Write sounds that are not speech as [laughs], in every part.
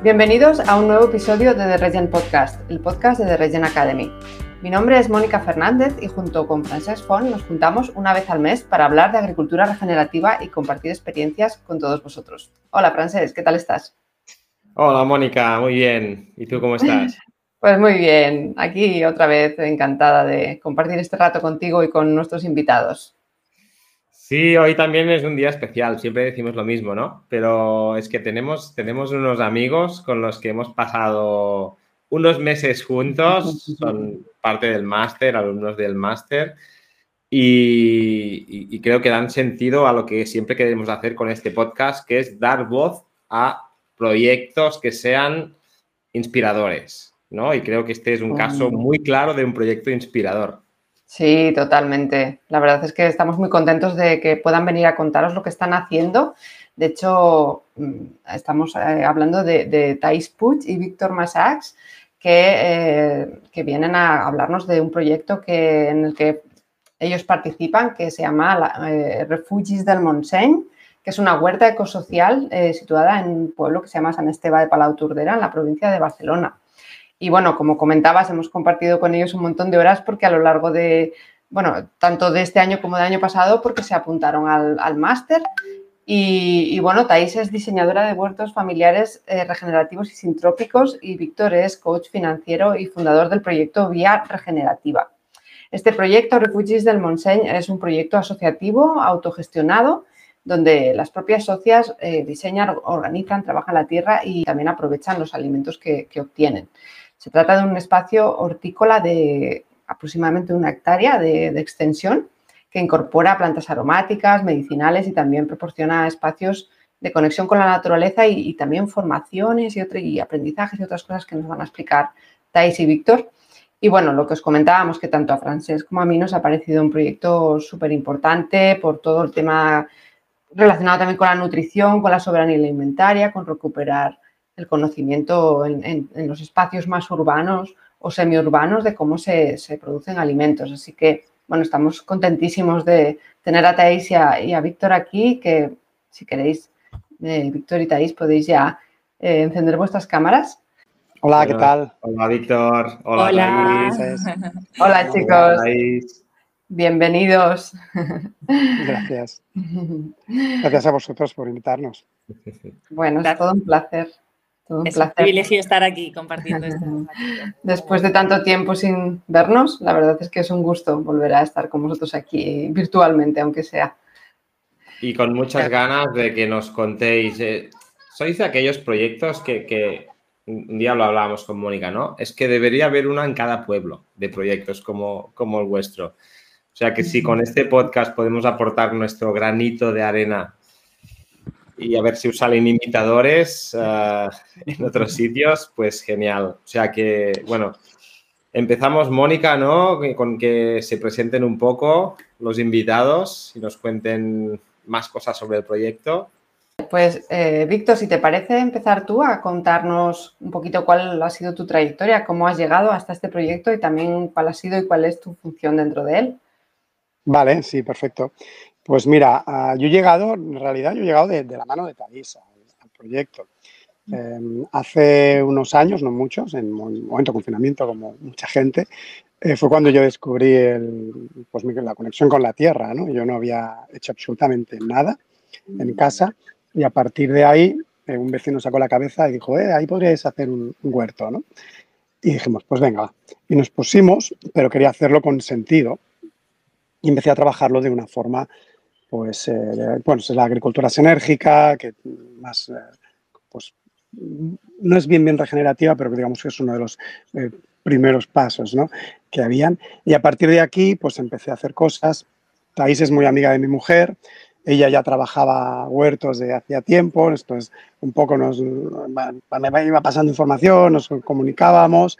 Bienvenidos a un nuevo episodio de The Regen Podcast, el podcast de The Regen Academy. Mi nombre es Mónica Fernández y junto con Francesc Font nos juntamos una vez al mes para hablar de agricultura regenerativa y compartir experiencias con todos vosotros. Hola Francesc, ¿qué tal estás? Hola Mónica, muy bien. ¿Y tú cómo estás? [laughs] Pues muy bien, aquí otra vez encantada de compartir este rato contigo y con nuestros invitados. Sí, hoy también es un día especial, siempre decimos lo mismo, ¿no? Pero es que tenemos, tenemos unos amigos con los que hemos pasado unos meses juntos, son parte del máster, alumnos del máster, y, y, creo que dan sentido a lo que siempre queremos hacer con este podcast, que es dar voz a proyectos que sean inspiradores, ¿no? Y creo que este es un caso muy claro de un proyecto inspirador. Sí, totalmente. La verdad es que estamos muy contentos de que puedan venir a contaros lo que están haciendo. De hecho, mm, estamos eh, hablando de, de Thais Puig y Víctor Massax, eh, que, vienen a hablarnos de un proyecto que, en el que ellos participan, que se llama eh, Refugis del Montseny, que es una huerta ecosocial situada en un pueblo que se llama San Esteve de Palau Tordera, en la provincia de Barcelona. Y bueno, como comentabas, hemos compartido con ellos un montón de horas porque a lo largo de, bueno, tanto de este año como del año pasado, porque se apuntaron al, máster. Y, bueno, Thais es diseñadora de huertos familiares eh, regenerativos y sintrópicos y Víctor es coach financiero y fundador del proyecto Vía Regenerativa. Este proyecto, Refugies del Montseny, es un proyecto asociativo autogestionado donde las propias socias eh, diseñan, organizan, trabajan la tierra y también aprovechan los alimentos que obtienen. Se trata de un espacio hortícola de aproximadamente una hectárea de, extensión que incorpora plantas aromáticas, medicinales y también proporciona espacios de conexión con la naturaleza y, también formaciones y, y, aprendizajes y otras cosas que nos van a explicar Thais y Víctor. Y bueno, lo que os comentábamos, que tanto a Francés como a mí nos ha parecido un proyecto súper importante por todo el tema relacionado también con la nutrición, con la soberanía alimentaria, con recuperar el conocimiento en, los espacios más urbanos o semiurbanos de cómo se, producen alimentos. Así que, bueno, estamos contentísimos de tener a Thais y a, Víctor aquí, que si queréis, eh, Víctor y Thais, podéis ya eh, encender vuestras cámaras. Hola, ¿qué tal? Hola, Víctor. Hola, Hola. [laughs] Hola chicos. Bienvenidos. Gracias. Gracias a vosotros por invitarnos. [laughs] Bueno, es todo un placer es un privilegio estar aquí compartiendo [laughs] esto. Después de tanto tiempo sin vernos, la verdad es que es un gusto volver a estar con vosotros aquí virtualmente, aunque sea. Y con muchas ganas de que nos contéis. Eh, sois de aquellos proyectos que, un día lo hablábamos con Mónica, ¿no? Es que debería haber una en cada pueblo de proyectos como, como el vuestro. O sea que si con este podcast podemos aportar nuestro granito de arena y a ver si salen imitadores uh, en otros sitios, pues genial. O sea que, bueno, empezamos, Mónica, ¿no? Con que se presenten un poco los invitados y nos cuenten más cosas sobre el proyecto. Pues, eh, Víctor, si te parece empezar tú a contarnos un poquito cuál ha sido tu trayectoria, cómo has llegado hasta este proyecto y también cuál ha sido y cuál es tu función dentro de él. Vale, sí, perfecto. Pues mira, ah, yo he llegado, en realidad yo he llegado de, la mano de Talisa al, proyecto. Em, hace unos años, no muchos, en un momento de confinamiento como mucha gente, eh, fue cuando yo descubrí pues, la conexión con la tierra. ¿no? Yo no había hecho absolutamente nada en casa y a partir de ahí eh, un vecino sacó la cabeza y dijo, eh, ahí podríais hacer un, huerto. ¿no? Y dijimos, pues venga, y nos pusimos, pero quería hacerlo con sentido y empecé a trabajarlo de una forma pues, eh, bueno, es la agricultura sinérgica, que más, eh, pues, no es bien regenerativa, pero digamos que es uno de los eh, primeros pasos ¿no? que habían. Y a partir de aquí, pues empecé a hacer cosas. Thais es muy amiga de mi mujer, ella ya trabajaba huertos de hacía tiempo, esto es un poco nos iba pasando información, nos comunicábamos,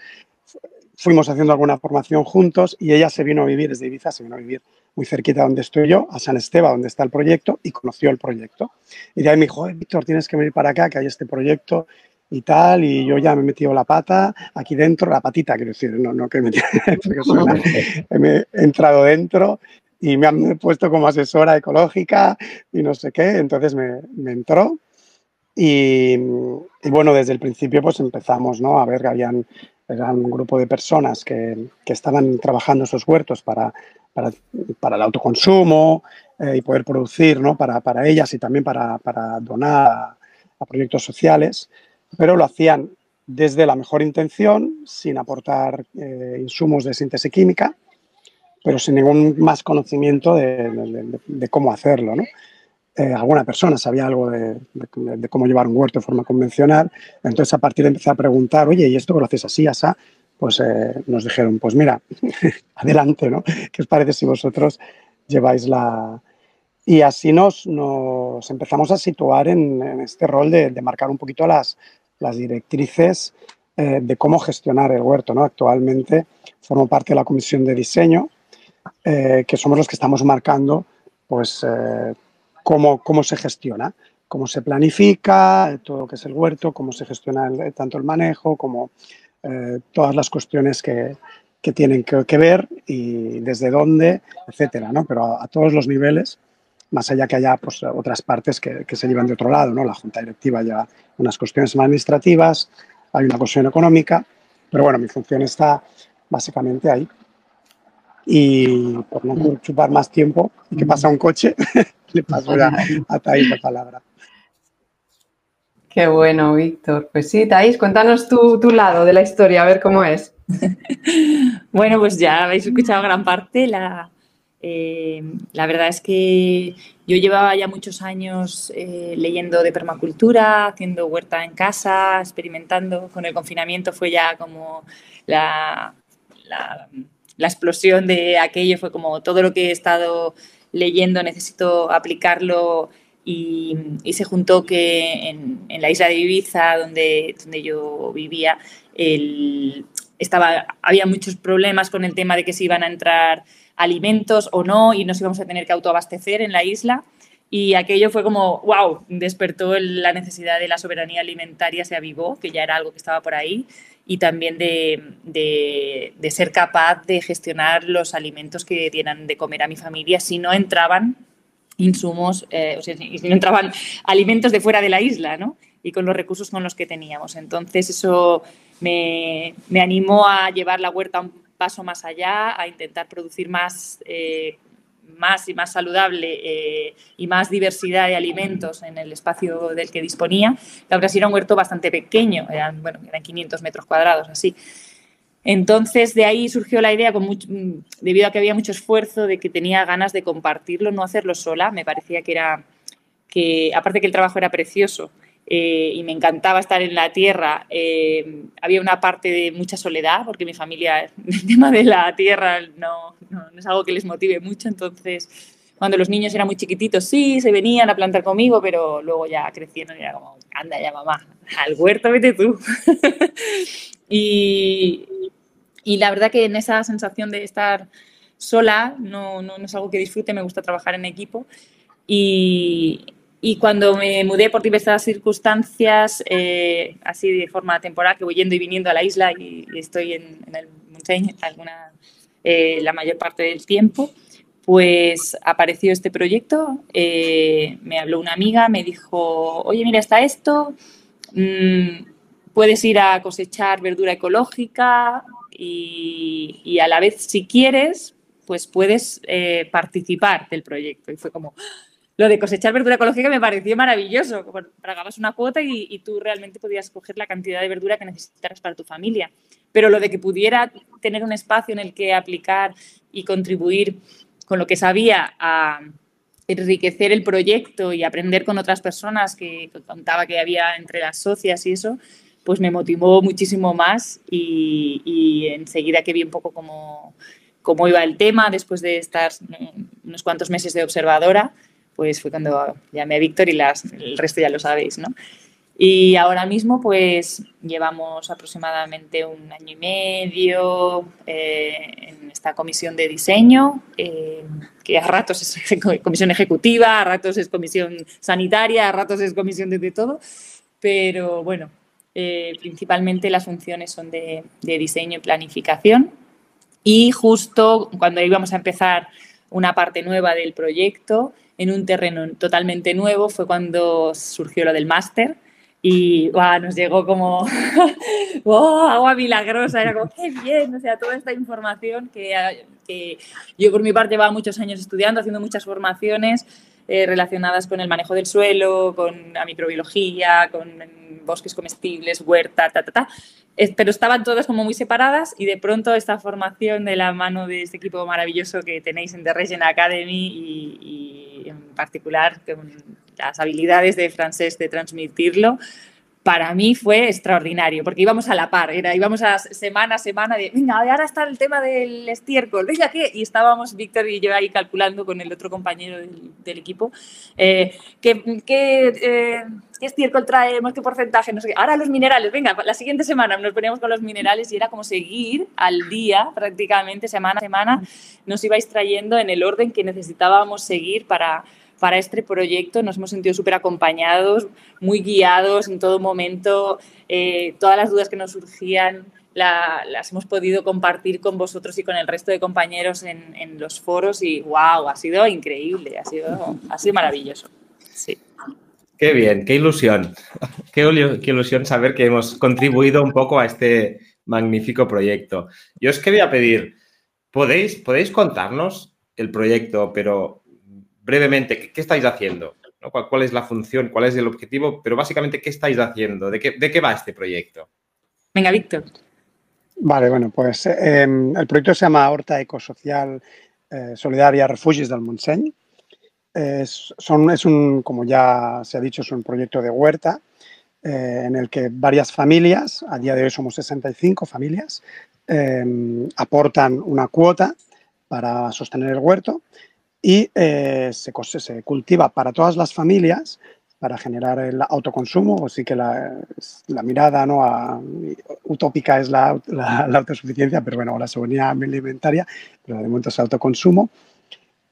fuimos haciendo alguna formación juntos y ella se vino a vivir desde Ibiza, se vino a vivir muy cerquita donde estoy yo, a San Esteban, donde está el proyecto, y conoció el proyecto. Y de ahí me dijo, Víctor, tienes que venir para acá, que hay este proyecto y tal, y yo ya me he metido la pata aquí dentro, la patita, quiero decir, no, no que me, [laughs] he entrado dentro y me han puesto como asesora ecológica y no sé qué, entonces me, me entró Y, bueno, desde el principio pues empezamos ¿no? a ver que habían eran un grupo de personas que, que estaban trabajando esos huertos para, para, para el autoconsumo eh, y poder producir ¿no? para, para, ellas y también para, para donar a, proyectos sociales, pero lo hacían desde la mejor intención, sin aportar eh, insumos de síntesis química, pero sin ningún más conocimiento de, de, de cómo hacerlo. ¿no? Eh, alguna persona sabía algo de, cómo llevar un huerto de forma convencional. Entonces, a partir de empezar a preguntar, oye, ¿y esto lo haces así, así? Pues eh, nos dijeron, pues mira, [laughs] adelante, ¿no? ¿Qué os parece si vosotros lleváis la... Y así nos, nos empezamos a situar en, este rol de, marcar un poquito las, las directrices eh, de cómo gestionar el huerto, ¿no? Actualmente formo parte de la comisión de diseño, que somos los que estamos marcando, pues cómo, se gestiona, cómo se planifica, todo lo que es el huerto, cómo se gestiona tanto el manejo como eh, todas las cuestiones que, tienen que, ver y desde dónde, etcétera, ¿no? Pero a, todos los niveles, más allá que haya pues, otras partes que, se llevan de otro lado, ¿no? La Junta Directiva lleva unas cuestiones administrativas, hay una cuestión económica, pero bueno, mi función está básicamente ahí. Y por no chupar más tiempo, que pasa un coche, [laughs] le paso ya a Thais la palabra. Qué bueno, Víctor. Pues sí, Thais, cuéntanos tu, lado de la historia, a ver cómo es. [laughs] bueno, pues ya habéis escuchado gran parte. La, eh, la verdad es que yo llevaba ya muchos años eh, leyendo de permacultura, haciendo huerta en casa, experimentando. Con el confinamiento fue ya como la, la, la explosión de aquello, fue como todo lo que he estado leyendo, necesito aplicarlo y, se juntó que en, la isla de Ibiza, donde, donde yo vivía, estaba, había muchos problemas con el tema de que se iban a entrar alimentos o no y nos íbamos a tener que autoabastecer en la isla. Y aquello fue como, wow, despertó la necesidad de la soberanía alimentaria, se avivó, que ya era algo que estaba por ahí, y también de, de, ser capaz de gestionar los alimentos que dieran de comer a mi familia si no entraban insumos, eh, o sea, si no entraban alimentos de fuera de la isla, ¿no? Y con los recursos con los que teníamos. Entonces eso me, me animó a llevar la huerta un paso más allá, a intentar producir más eh, más y más saludable eh, y más diversidad de alimentos en el espacio del que disponía. La verdad era un huerto bastante pequeño, eran, bueno, eran 500 metros cuadrados, así. Entonces, de ahí surgió la idea, con debido a que había mucho esfuerzo, de que tenía ganas de compartirlo, no hacerlo sola. Me parecía que era, que aparte que el trabajo era precioso, eh, y me encantaba estar en la tierra. Eh, había una parte de mucha soledad, porque mi familia, [laughs] el tema de la tierra no, no, es algo que les motive mucho. Entonces, cuando los niños eran muy chiquititos, sí, se venían a plantar conmigo, pero luego ya crecieron y era como, anda ya mamá, al huerto vete tú. [laughs] y, y la verdad que en esa sensación de estar sola no, no, no es algo que disfrute, me gusta trabajar en equipo. Y, y cuando me mudé por diversas circunstancias, eh, así de forma temporal, que voy yendo y viniendo a la isla y, estoy en, el Montseny alguna, eh, la mayor parte del tiempo, pues apareció este proyecto, eh, me habló una amiga, me dijo, oye, mira, está esto, mm, puedes ir a cosechar verdura ecológica y, y, a la vez, si quieres, pues puedes participar del proyecto. Y fue como, lo de cosechar verdura ecológica me pareció maravilloso. Pagabas una cuota y, tú realmente podías coger la cantidad de verdura que necesitaras para tu familia. Pero lo de que pudiera tener un espacio en el que aplicar y contribuir con lo que sabía a enriquecer el proyecto y aprender con otras personas que contaba que había entre las socias y eso, pues me motivó muchísimo más y, y enseguida que vi un poco cómo, cómo iba el tema después de estar unos cuantos meses de observadora, pues fue cuando llamé a Víctor y el resto ya lo sabéis, ¿no? Y ahora mismo pues llevamos aproximadamente un año y medio eh, en esta comisión de diseño, eh, que a ratos es [laughs] comisión ejecutiva, a ratos es comisión sanitaria, a ratos es comisión de, todo, pero bueno, eh, principalmente las funciones son de, diseño y planificación. Y justo cuando íbamos a empezar una parte nueva del proyecto, en un terreno totalmente nuevo fue cuando surgió lo del máster, y nos llegó como [laughs] oh, agua milagrosa, era como qué bien, o sea, toda esta información que yo por mi parte llevaba muchos años estudiando, haciendo muchas formaciones eh, relacionadas con el manejo del suelo, con la microbiología, con bosques comestibles, huerta, ta, ta, ta. pero estaban todas como muy separadas y de pronto esta formación de la mano de este equipo maravilloso que tenéis en The Regen Academy y, y en particular con las habilidades de francés de transmitirlo, para mí fue extraordinario, porque íbamos a la par, era, íbamos a semana a semana de, venga, ahora está el tema del estiércol, venga, ¿qué? Y estábamos Víctor y yo ahí calculando con el otro compañero del, equipo, eh, ¿qué, eh, qué, estiércol traemos, qué porcentaje, no sé. Ahora los minerales, venga, la siguiente semana nos poníamos con los minerales y era como seguir al día, prácticamente, semana a semana, nos ibais trayendo en el orden que necesitábamos seguir para para este proyecto. Nos hemos sentido súper acompañados, muy guiados en todo momento. Eh, todas las dudas que nos surgían las hemos podido compartir con vosotros y con el resto de compañeros en, los foros y wow, ha sido increíble, ha sido, ha maravilloso. Sí. Qué bien, qué ilusión. Qué, qué ilusión saber que hemos contribuido un poco a este magnífico proyecto. Yo os quería pedir, ¿podéis, podéis contarnos el proyecto, pero brevemente, ¿qué, estáis haciendo? ¿Cuál, es la función? ¿Cuál es el objetivo? Pero básicamente, ¿qué estáis haciendo? ¿De qué, de qué va este proyecto? Venga, Víctor. Vale, bueno, pues em, el proyecto se llama Horta Ecosocial eh, Solidaria Refugios del Montseny. Es, son, es un, como ya se ha dicho, es un proyecto de huerta eh, en el que varias familias, a día de hoy somos 65 familias, em, aportan una cuota para sostener el huerto y eh, se, cultiva para todas las familias para generar el autoconsumo, así que la, mirada ¿no? utópica es la, la, autosuficiencia, pero bueno, la soberanía alimentaria, pero de momento es autoconsumo.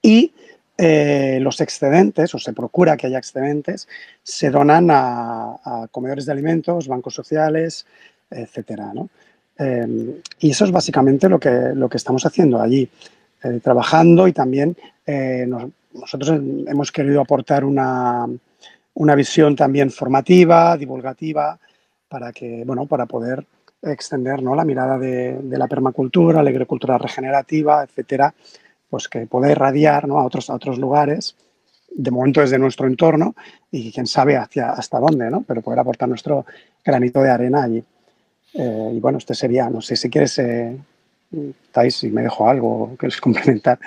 Y eh, los excedentes, o se procura que haya excedentes, se donan a, comedores de alimentos, bancos sociales, etcétera. ¿no? Eh, y eso es básicamente lo que, lo que estamos haciendo allí. Eh, trabajando y también eh, nosotros hemos querido aportar una, una, visión también formativa, divulgativa, para, que, bueno, para poder extender ¿no? la mirada de, la permacultura, la agricultura regenerativa, etcétera, pues que pueda irradiar ¿no? a, otros, a otros lugares, de momento desde nuestro entorno y quién sabe hacia, hasta dónde, ¿no? pero poder aportar nuestro granito de arena allí. Eh, y bueno, este sería, no sé si quieres estáis si me dejo algo que les complementar.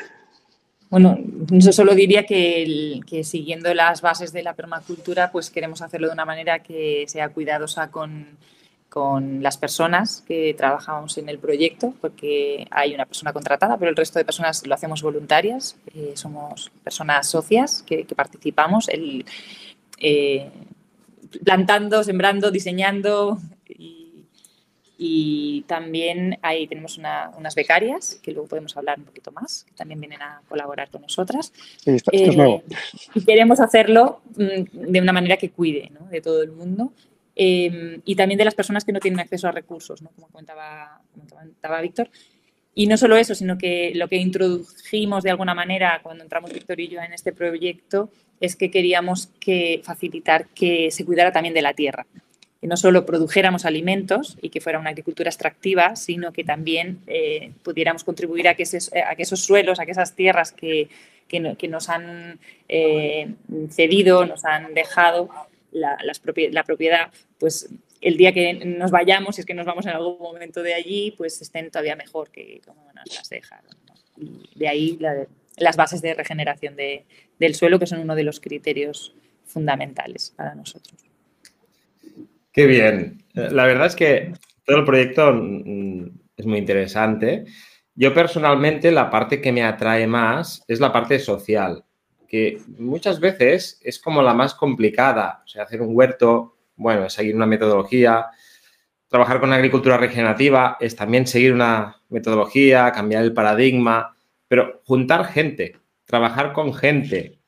Bueno, yo solo diría que, que, siguiendo las bases de la permacultura, pues queremos hacerlo de una manera que sea cuidadosa con, con las personas que trabajamos en el proyecto, porque hay una persona contratada, pero el resto de personas lo hacemos voluntarias, eh, somos personas socias que, participamos, el, eh, plantando, sembrando, diseñando, y también ahí tenemos unas becarias, que luego podemos hablar un poquito más, que también vienen a colaborar con nosotras. esto, es nuevo. Eh, y queremos hacerlo mm, de una manera que cuide ¿no? de todo el mundo. Em, y también de las personas que no tienen acceso a recursos, ¿no? como comentaba, comentaba Víctor. Y no solo eso, sino que lo que introdujimos de alguna manera cuando entramos Víctor y yo en este proyecto es que queríamos que facilitar que se cuidara también de la tierra que no solo produjéramos alimentos y que fuera una agricultura extractiva, sino que también eh, pudiéramos contribuir a que, a que, esos suelos, a que esas tierras que, que, nos han eh, cedido, nos han dejado la, la, propiedad, pues el día que nos vayamos, si es que nos vamos en algún momento de allí, pues estén todavía mejor que como nos las dejaron. Y de ahí las bases de regeneración de, del suelo, que son uno de los criterios fundamentales para nosotros. Qué bien. La verdad es que todo el proyecto mm, es muy interesante. Yo personalmente la parte que me atrae más es la parte social, que muchas veces es como la más complicada. O sea, hacer un huerto, bueno, es seguir una metodología. Trabajar con agricultura regenerativa es también seguir una metodología, cambiar el paradigma, pero juntar gente, trabajar con gente.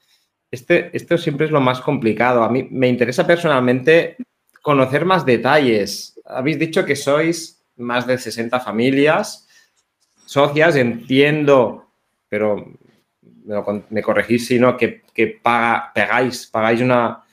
Este, esto siempre es lo más complicado. A mí me interesa personalmente conocer más detalles. Habéis dicho que sois más de 60 familias socias, entiendo, pero me, corregís si no, que, paga, pagáis, pagáis una,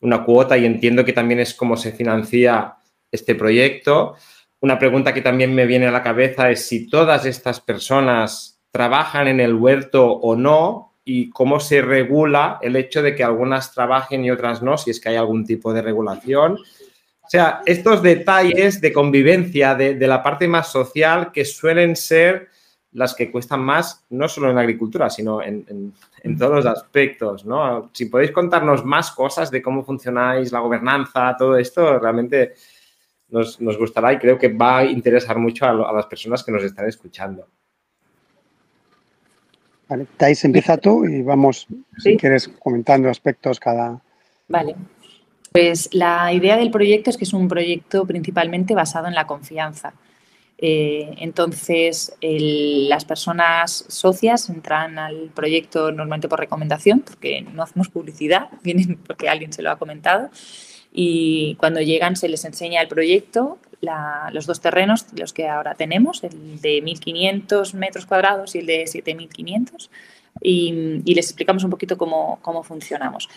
una cuota y entiendo que también es cómo se financia este proyecto. Una pregunta que también me viene a la cabeza es si todas estas personas trabajan en el huerto o no y cómo se regula el hecho de que algunas trabajen y otras no, si es que hay algún tipo de regulación. O sea, estos detalles de convivencia de, la parte más social que suelen ser las que cuestan más, no solo en la agricultura, sino en, todos los aspectos, ¿no? Si podéis contarnos más cosas de cómo funcionáis, la gobernanza, todo esto, realmente nos, gustará y creo que va a interesar mucho a, las personas que nos están escuchando. Vale, Thais, empieza tú y vamos, si quieres, comentando aspectos cada... Vale. Pues la idea del proyecto es que es un proyecto principalmente basado en la confianza. Eh, entonces, las personas socias entran al proyecto normalmente por recomendación, porque no hacemos publicidad, [laughs] vienen porque alguien se lo ha comentado. Y cuando llegan se les enseña el proyecto, los dos terrenos, los que ahora tenemos, el de 1.500 metros cuadrados y el de 7.500, y, y, les explicamos un poquito cómo, cómo funcionamos.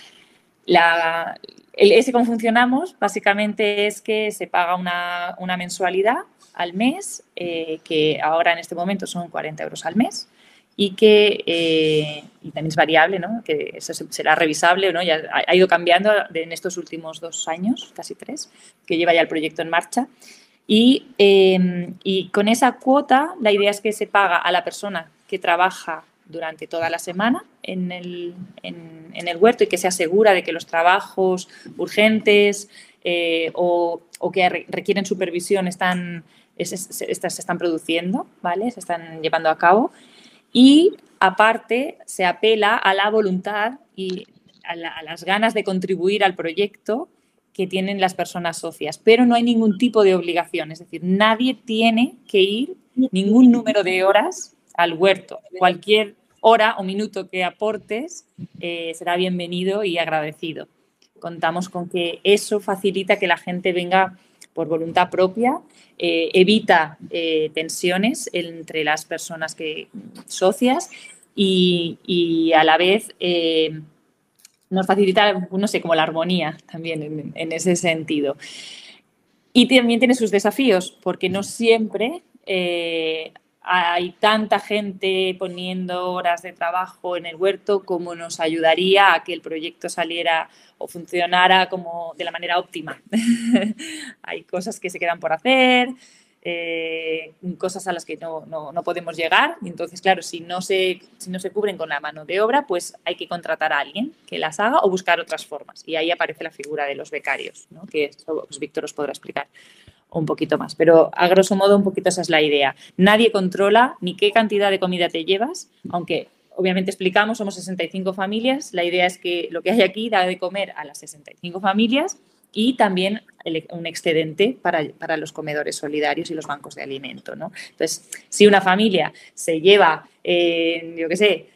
El, ese cómo funcionamos básicamente es que se paga una, una mensualidad al mes, eh, que ahora en este momento son 40 euros al mes, y que eh, y también es variable, ¿no? que eso será revisable, ¿no? ya ha, ido cambiando en estos últimos dos años, casi tres, que lleva ya el proyecto en marcha. Y, em, y con esa cuota, la idea es que se paga a la persona que trabaja durante toda la semana en el, en, el huerto y que se asegura de que los trabajos urgentes eh, o, o, que requieren supervisión están, se, se, están produciendo, ¿vale? Se están llevando a cabo. Y aparte se apela a la voluntad y a, las ganas de contribuir al proyecto que tienen las personas socias, pero no hay ningún tipo de obligación, es decir, nadie tiene que ir ningún número de horas al huerto. Cualquier hora o minuto que aportes eh, será bienvenido y agradecido. Contamos con que eso facilita que la gente venga por voluntad propia, eh, evita eh, tensiones entre las personas que socias y, a la vez nos facilita, no sé, como la armonía también en, ese sentido. Y también tiene sus desafíos, porque no siempre hay tanta gente poniendo horas de trabajo en el huerto como nos ayudaría a que el proyecto saliera o funcionara como de la manera óptima. [laughs] hay cosas que se quedan por hacer, eh, cosas a las que no, podemos llegar. entonces, claro, si no, se, si no se cubren con la mano de obra, pues hay que contratar a alguien que las haga o buscar otras formas. Y ahí aparece la figura de los becarios, que pues, Víctor os podrá explicar un poquito más. Pero a grosso modo, un poquito esa es la idea. Nadie controla ni qué cantidad de comida te llevas, aunque obviamente explicamos, somos 65 familias. La idea es que lo que hay aquí da de comer a las 65 familias y también un excedente para, los comedores solidarios y los bancos de alimento. ¿no? Entonces, si una familia se lleva, eh, yo qué sé,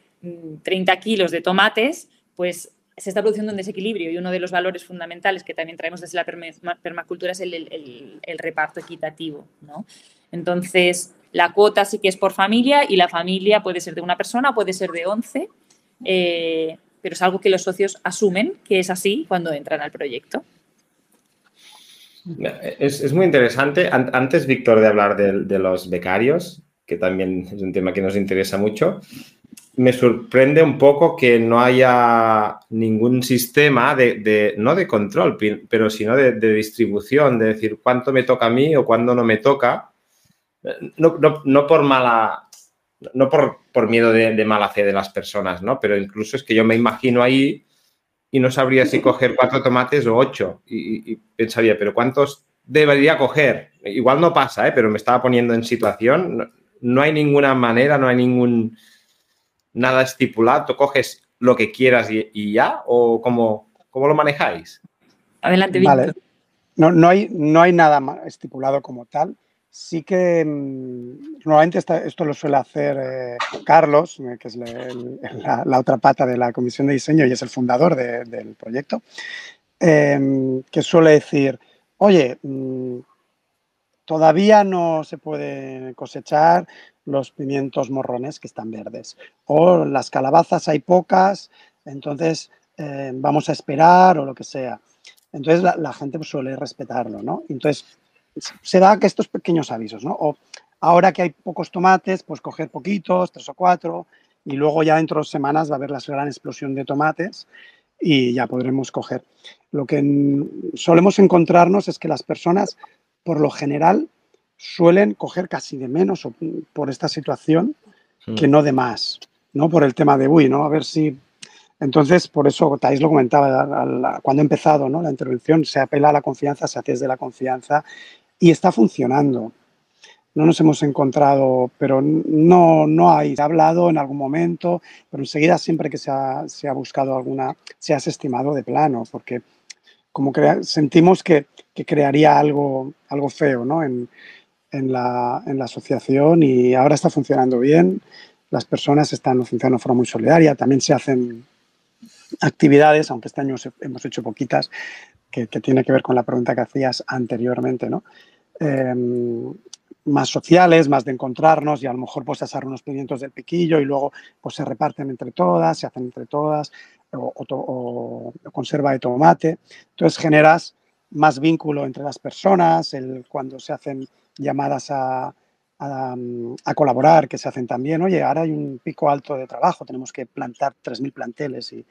30 kilos de tomates, pues se está produciendo un desequilibrio y uno de los valores fundamentales que también traemos desde la permacultura es el, reparto equitativo. ¿no? Entonces, la cuota sí que es por familia y la familia puede ser de una persona, puede ser de 11, eh, pero es algo que los socios asumen que es así cuando entran al proyecto. Es, muy interesante. Antes, Víctor, de hablar de los becarios, que también es un tema que nos interesa mucho, me sorprende un poco que no haya ningún sistema de, no de control, pero sino de, distribución, de decir cuánto me toca a mí o cuándo no me toca. No, por mala, no por, por miedo de, mala fe de las personas, ¿no? Pero incluso es que yo me imagino ahí y no sabría si coger cuatro tomates o ocho. Y, y pensaría, ¿pero cuántos debería coger? Igual no pasa, ¿eh? Pero me estaba poniendo en situación. no hay ninguna manera, no hay ningún nada estipulado, tú coges lo que quieras y, ya, o cómo, cómo, lo manejáis? Adelante, Víctor. No, no, hay, no hay nada estipulado como tal. Sí que mm, normalmente esto lo suele hacer eh, Carlos, eh, que es la, otra pata de la comisión de diseño y es el fundador del proyecto, em, que suele decir, oye, mm, todavía no se puede cosechar los pimientos morrones que están verdes. O las calabazas hay pocas, entonces eh, vamos a esperar o lo que sea. Entonces la, gente pues, suele respetarlo, ¿no? Entonces se da que estos pequeños avisos, ¿no? O ahora que hay pocos tomates, pues coger poquitos, tres o cuatro, y luego ya dentro de semanas va a haber la gran explosión de tomates y ya podremos coger. Lo que solemos encontrarnos es que las personas, por lo general, suelen coger casi de menos por esta situación que no de más, ¿no? Por el tema de, uy, ¿no? A ver si... Entonces, por eso, Thais lo comentaba, cuando he empezado ¿no? la intervención, se apela a la confianza, se hace desde la confianza y está funcionando no nos hemos encontrado, pero no, no hay. Se ha hablado en algún momento, pero enseguida siempre que se ha, se ha buscado alguna, se ha desestimado de plano, porque como sentimos que, que, crearía algo, algo feo ¿no? en, en, la, en, la, asociación y ahora está funcionando bien. Las personas están funcionando de forma muy solidaria. También se hacen actividades, aunque este año hemos hecho poquitas, que, que tiene que ver con la pregunta que hacías anteriormente, ¿no? Em, más sociales, más de encontrarnos y a lo mejor pues asar unos pimientos del piquillo y luego pues se reparten entre todas, se hacen entre todas o, conserva de tomate. Entonces generas más vínculo entre las personas, el, cuando se hacen llamadas a, a, colaborar, que se hacen también, oye, ahora hay un pico alto de trabajo, tenemos que plantar 3.000 planteles y,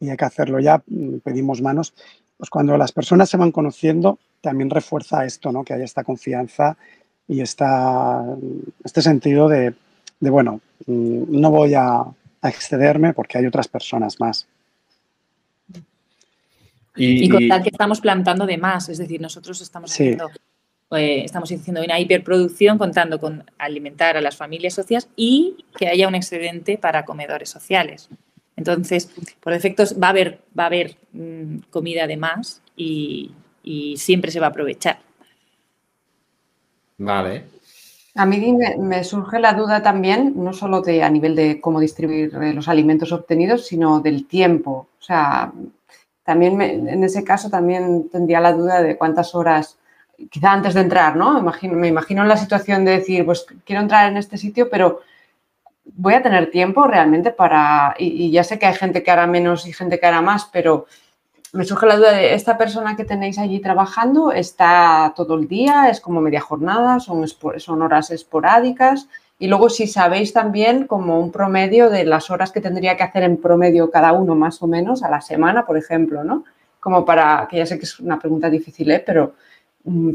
y hay que hacerlo ya, mm, pedimos manos. Pues cuando las personas se van conociendo, también refuerza esto, ¿no? que haya esta confianza y esta, este sentido de, bueno, mm, no voy a, excederme porque hay otras personas más. Y, con tal que estamos plantando de más, es decir, nosotros estamos haciendo, eh, estamos haciendo una hiperproducción contando con alimentar a las familias socias y que haya un excedente para comedores sociales. Entonces, por efectos va a haber, va a haber mm, comida de más y siempre se va a aprovechar. Vale. A mí me, surge la duda también, no solo de a nivel de cómo distribuir eh, los alimentos obtenidos, sino del tiempo. O sea, también en ese caso también tendría la duda de cuántas horas, quizá antes de entrar, ¿no? Me imagino, la situación de decir, pues quiero entrar en este sitio, pero voy a tener tiempo realmente para, y ya sé que hay gente que hará menos y gente que hará más, pero me surge la duda de esta persona que tenéis allí trabajando, ¿está todo el día? ¿Es como media jornada? ¿Son, son horas esporádicas? Y luego si sabéis también como un promedio de las horas que tendría que hacer en promedio cada uno más o menos a la semana, por ejemplo, ¿no? Como para, que ya sé que es una pregunta difícil, ¿eh? pero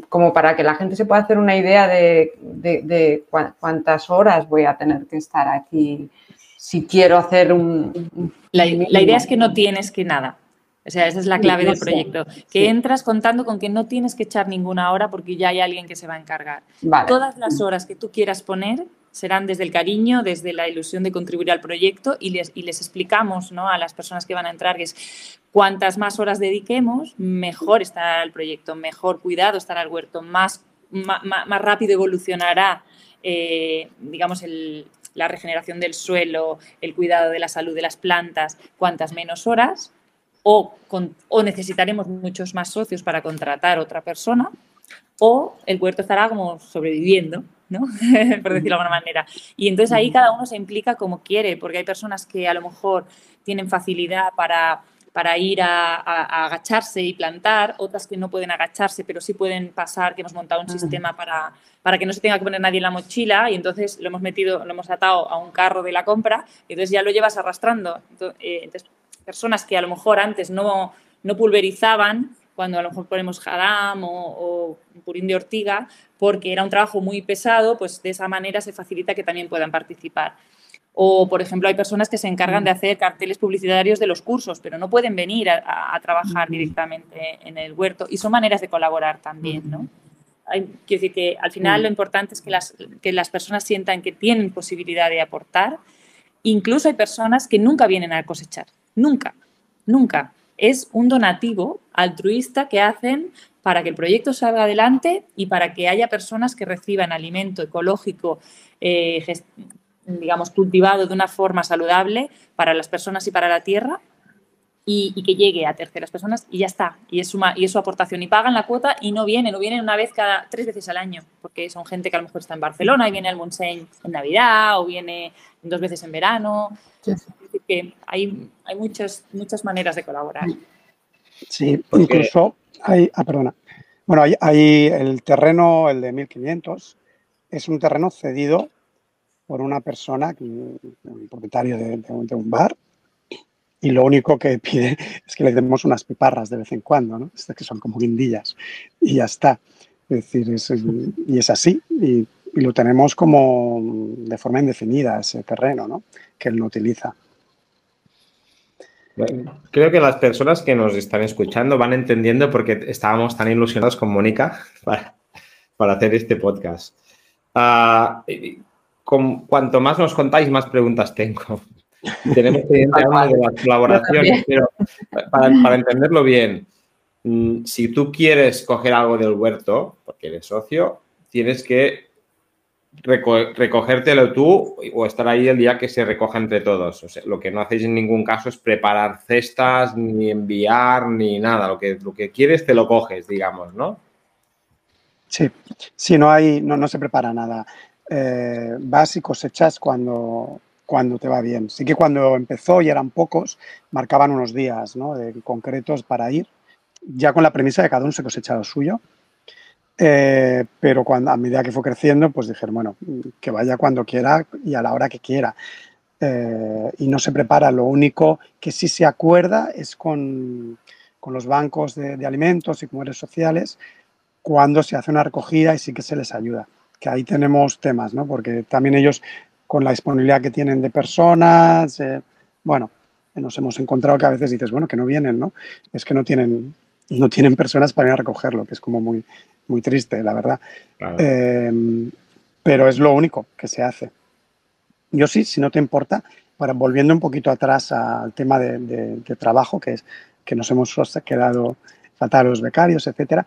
como para que la gente se pueda hacer una idea de, cuántas horas voy a tener que estar aquí si quiero hacer un... la idea es que no tienes que nada. O sea, esa es la clave del proyecto. Que entras contando con que no tienes que echar ninguna hora porque ya hay alguien que se va a encargar. Todas las horas que tú quieras poner serán desde el cariño, desde la ilusión de contribuir al proyecto y les, y les explicamos ¿no? a las personas que van a entrar que es cuantas más horas dediquemos, mejor estará el proyecto, mejor cuidado estará el huerto, más, más, rápido evolucionará, eh, digamos, la regeneración del suelo, el cuidado de la salud de las plantas, cuantas menos horas, o, necesitaremos muchos más socios para contratar otra persona, o el huerto estará como sobreviviendo, ¿no? [laughs] por decirlo de alguna manera. Y entonces ahí cada uno se implica como quiere, porque hay personas que a lo mejor tienen facilidad para, para ir a, agacharse y plantar, otras que no pueden agacharse, pero sí pueden pasar, que hemos montado un sistema para, para que no se tenga que poner nadie en la mochila y entonces lo hemos metido, lo hemos atado a un carro de la compra y entonces ya lo llevas arrastrando. Entonces, eh, personas que a lo mejor antes no, no pulverizaban, cuando a lo mejor ponemos jadam o, purín de ortiga, porque era un trabajo muy pesado, pues de esa manera se facilita que también puedan participar. O, por ejemplo, hay personas que se encargan de hacer carteles publicitarios de los cursos, pero no pueden venir a, trabajar directamente en el huerto. Y son maneras de colaborar también, ¿no? Hay, quiero decir que al final lo importante es que las, que las personas sientan que tienen posibilidad de aportar. Incluso hay personas que nunca vienen a cosechar. Nunca, nunca. Es un donativo altruista que hacen para que el proyecto salga adelante y para que haya personas que reciban alimento ecológico, eh, digamos, cultivado de una forma saludable para las personas y para la tierra y, que llegue a terceras personas y ya está. Y es, su, y es su aportación. Y pagan la cuota y no vienen, o vienen una vez cada tres veces al año, porque son gente que a lo mejor está en Barcelona y viene al Montseny en Navidad o viene dos veces en verano. Decir, que hay, hay muchas, muchas maneras de colaborar. Sí, incluso hay, ah, perdona. Bueno, hay, el terreno, el de 1500, es un terreno cedido por una persona, un propietario de, un bar, y lo único que pide [laughs] es que le demos unas piparras de vez en cuando, ¿no? Estas que son como guindillas, y ya está. Es decir, y es así, y, y, lo tenemos como de forma indefinida ese terreno, ¿no? Que él no utiliza. Creo que las personas que nos están escuchando van entendiendo por qué estábamos tan ilusionados con Mónica [laughs] para, hacer este podcast. Ah, con, cuanto más nos contáis, más preguntas tengo. [laughs] Tenemos que hablar de las colaboraciones, pero para, entenderlo bien, mm, si tú quieres coger algo del huerto, porque eres socio, tienes que recogértelo tú o estar ahí el día que se recoja entre todos. O lo que no hacéis en ningún caso es preparar cestas, ni enviar, ni nada. Lo que, lo que quieres te lo coges, digamos, ¿no? Sí, no hay, no, no se prepara nada. Eh, vas y cosechas cuando, cuando te va bien. Sí que cuando empezó y eran pocos, marcaban unos días ¿no? de, concretos para ir, ya con la premisa de cada uno se cosecha lo suyo eh, pero cuando, a medida que fue creciendo, pues dijeron, bueno, que vaya cuando quiera y a la hora que quiera. Eh, y no se prepara. Lo único que sí se acuerda es con, con los bancos de, alimentos y comedores sociales cuando se hace una recogida y sí que se les ayuda. Que ahí tenemos temas, ¿no? Porque también ellos, con la disponibilidad que tienen de personas, eh, bueno, nos hemos encontrado que a veces dices, bueno, que no vienen, ¿no? Es que no tienen, no tienen personas para ir a recogerlo, que es como muy, muy triste, la verdad. Em, pero es lo único que se hace. Yo sí, si no te importa, para, volviendo un poquito atrás al tema de, trabajo, que es que nos hemos quedado faltar los becarios, etcétera,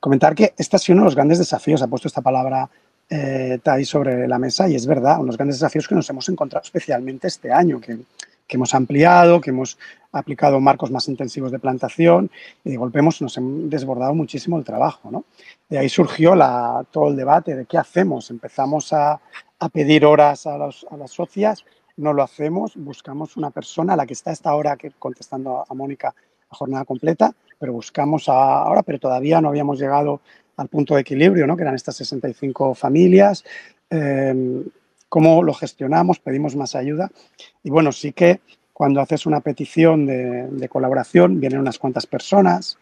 comentar que este ha sido uno de los grandes desafíos, ha puesto esta palabra eh, sobre la mesa y es verdad, unos de los grandes desafíos que nos hemos encontrado especialmente este año, que que hemos ampliado, que hemos aplicado marcos más intensivos de plantación y de golpe hemos, nos hemos desbordado muchísimo el trabajo. ¿no? De ahí surgió la, todo el debate de qué hacemos. Empezamos a, a pedir horas a, los, a, las socias, no lo hacemos, buscamos una persona a la que está esta hora que, contestando a Mónica a jornada completa, pero buscamos ahora, pero todavía no habíamos llegado al punto de equilibrio, ¿no? que eran estas 65 familias. Eh, cómo lo gestionamos, pedimos más ayuda. Y bueno, sí que cuando haces una petición de, colaboración vienen unas cuantas personas,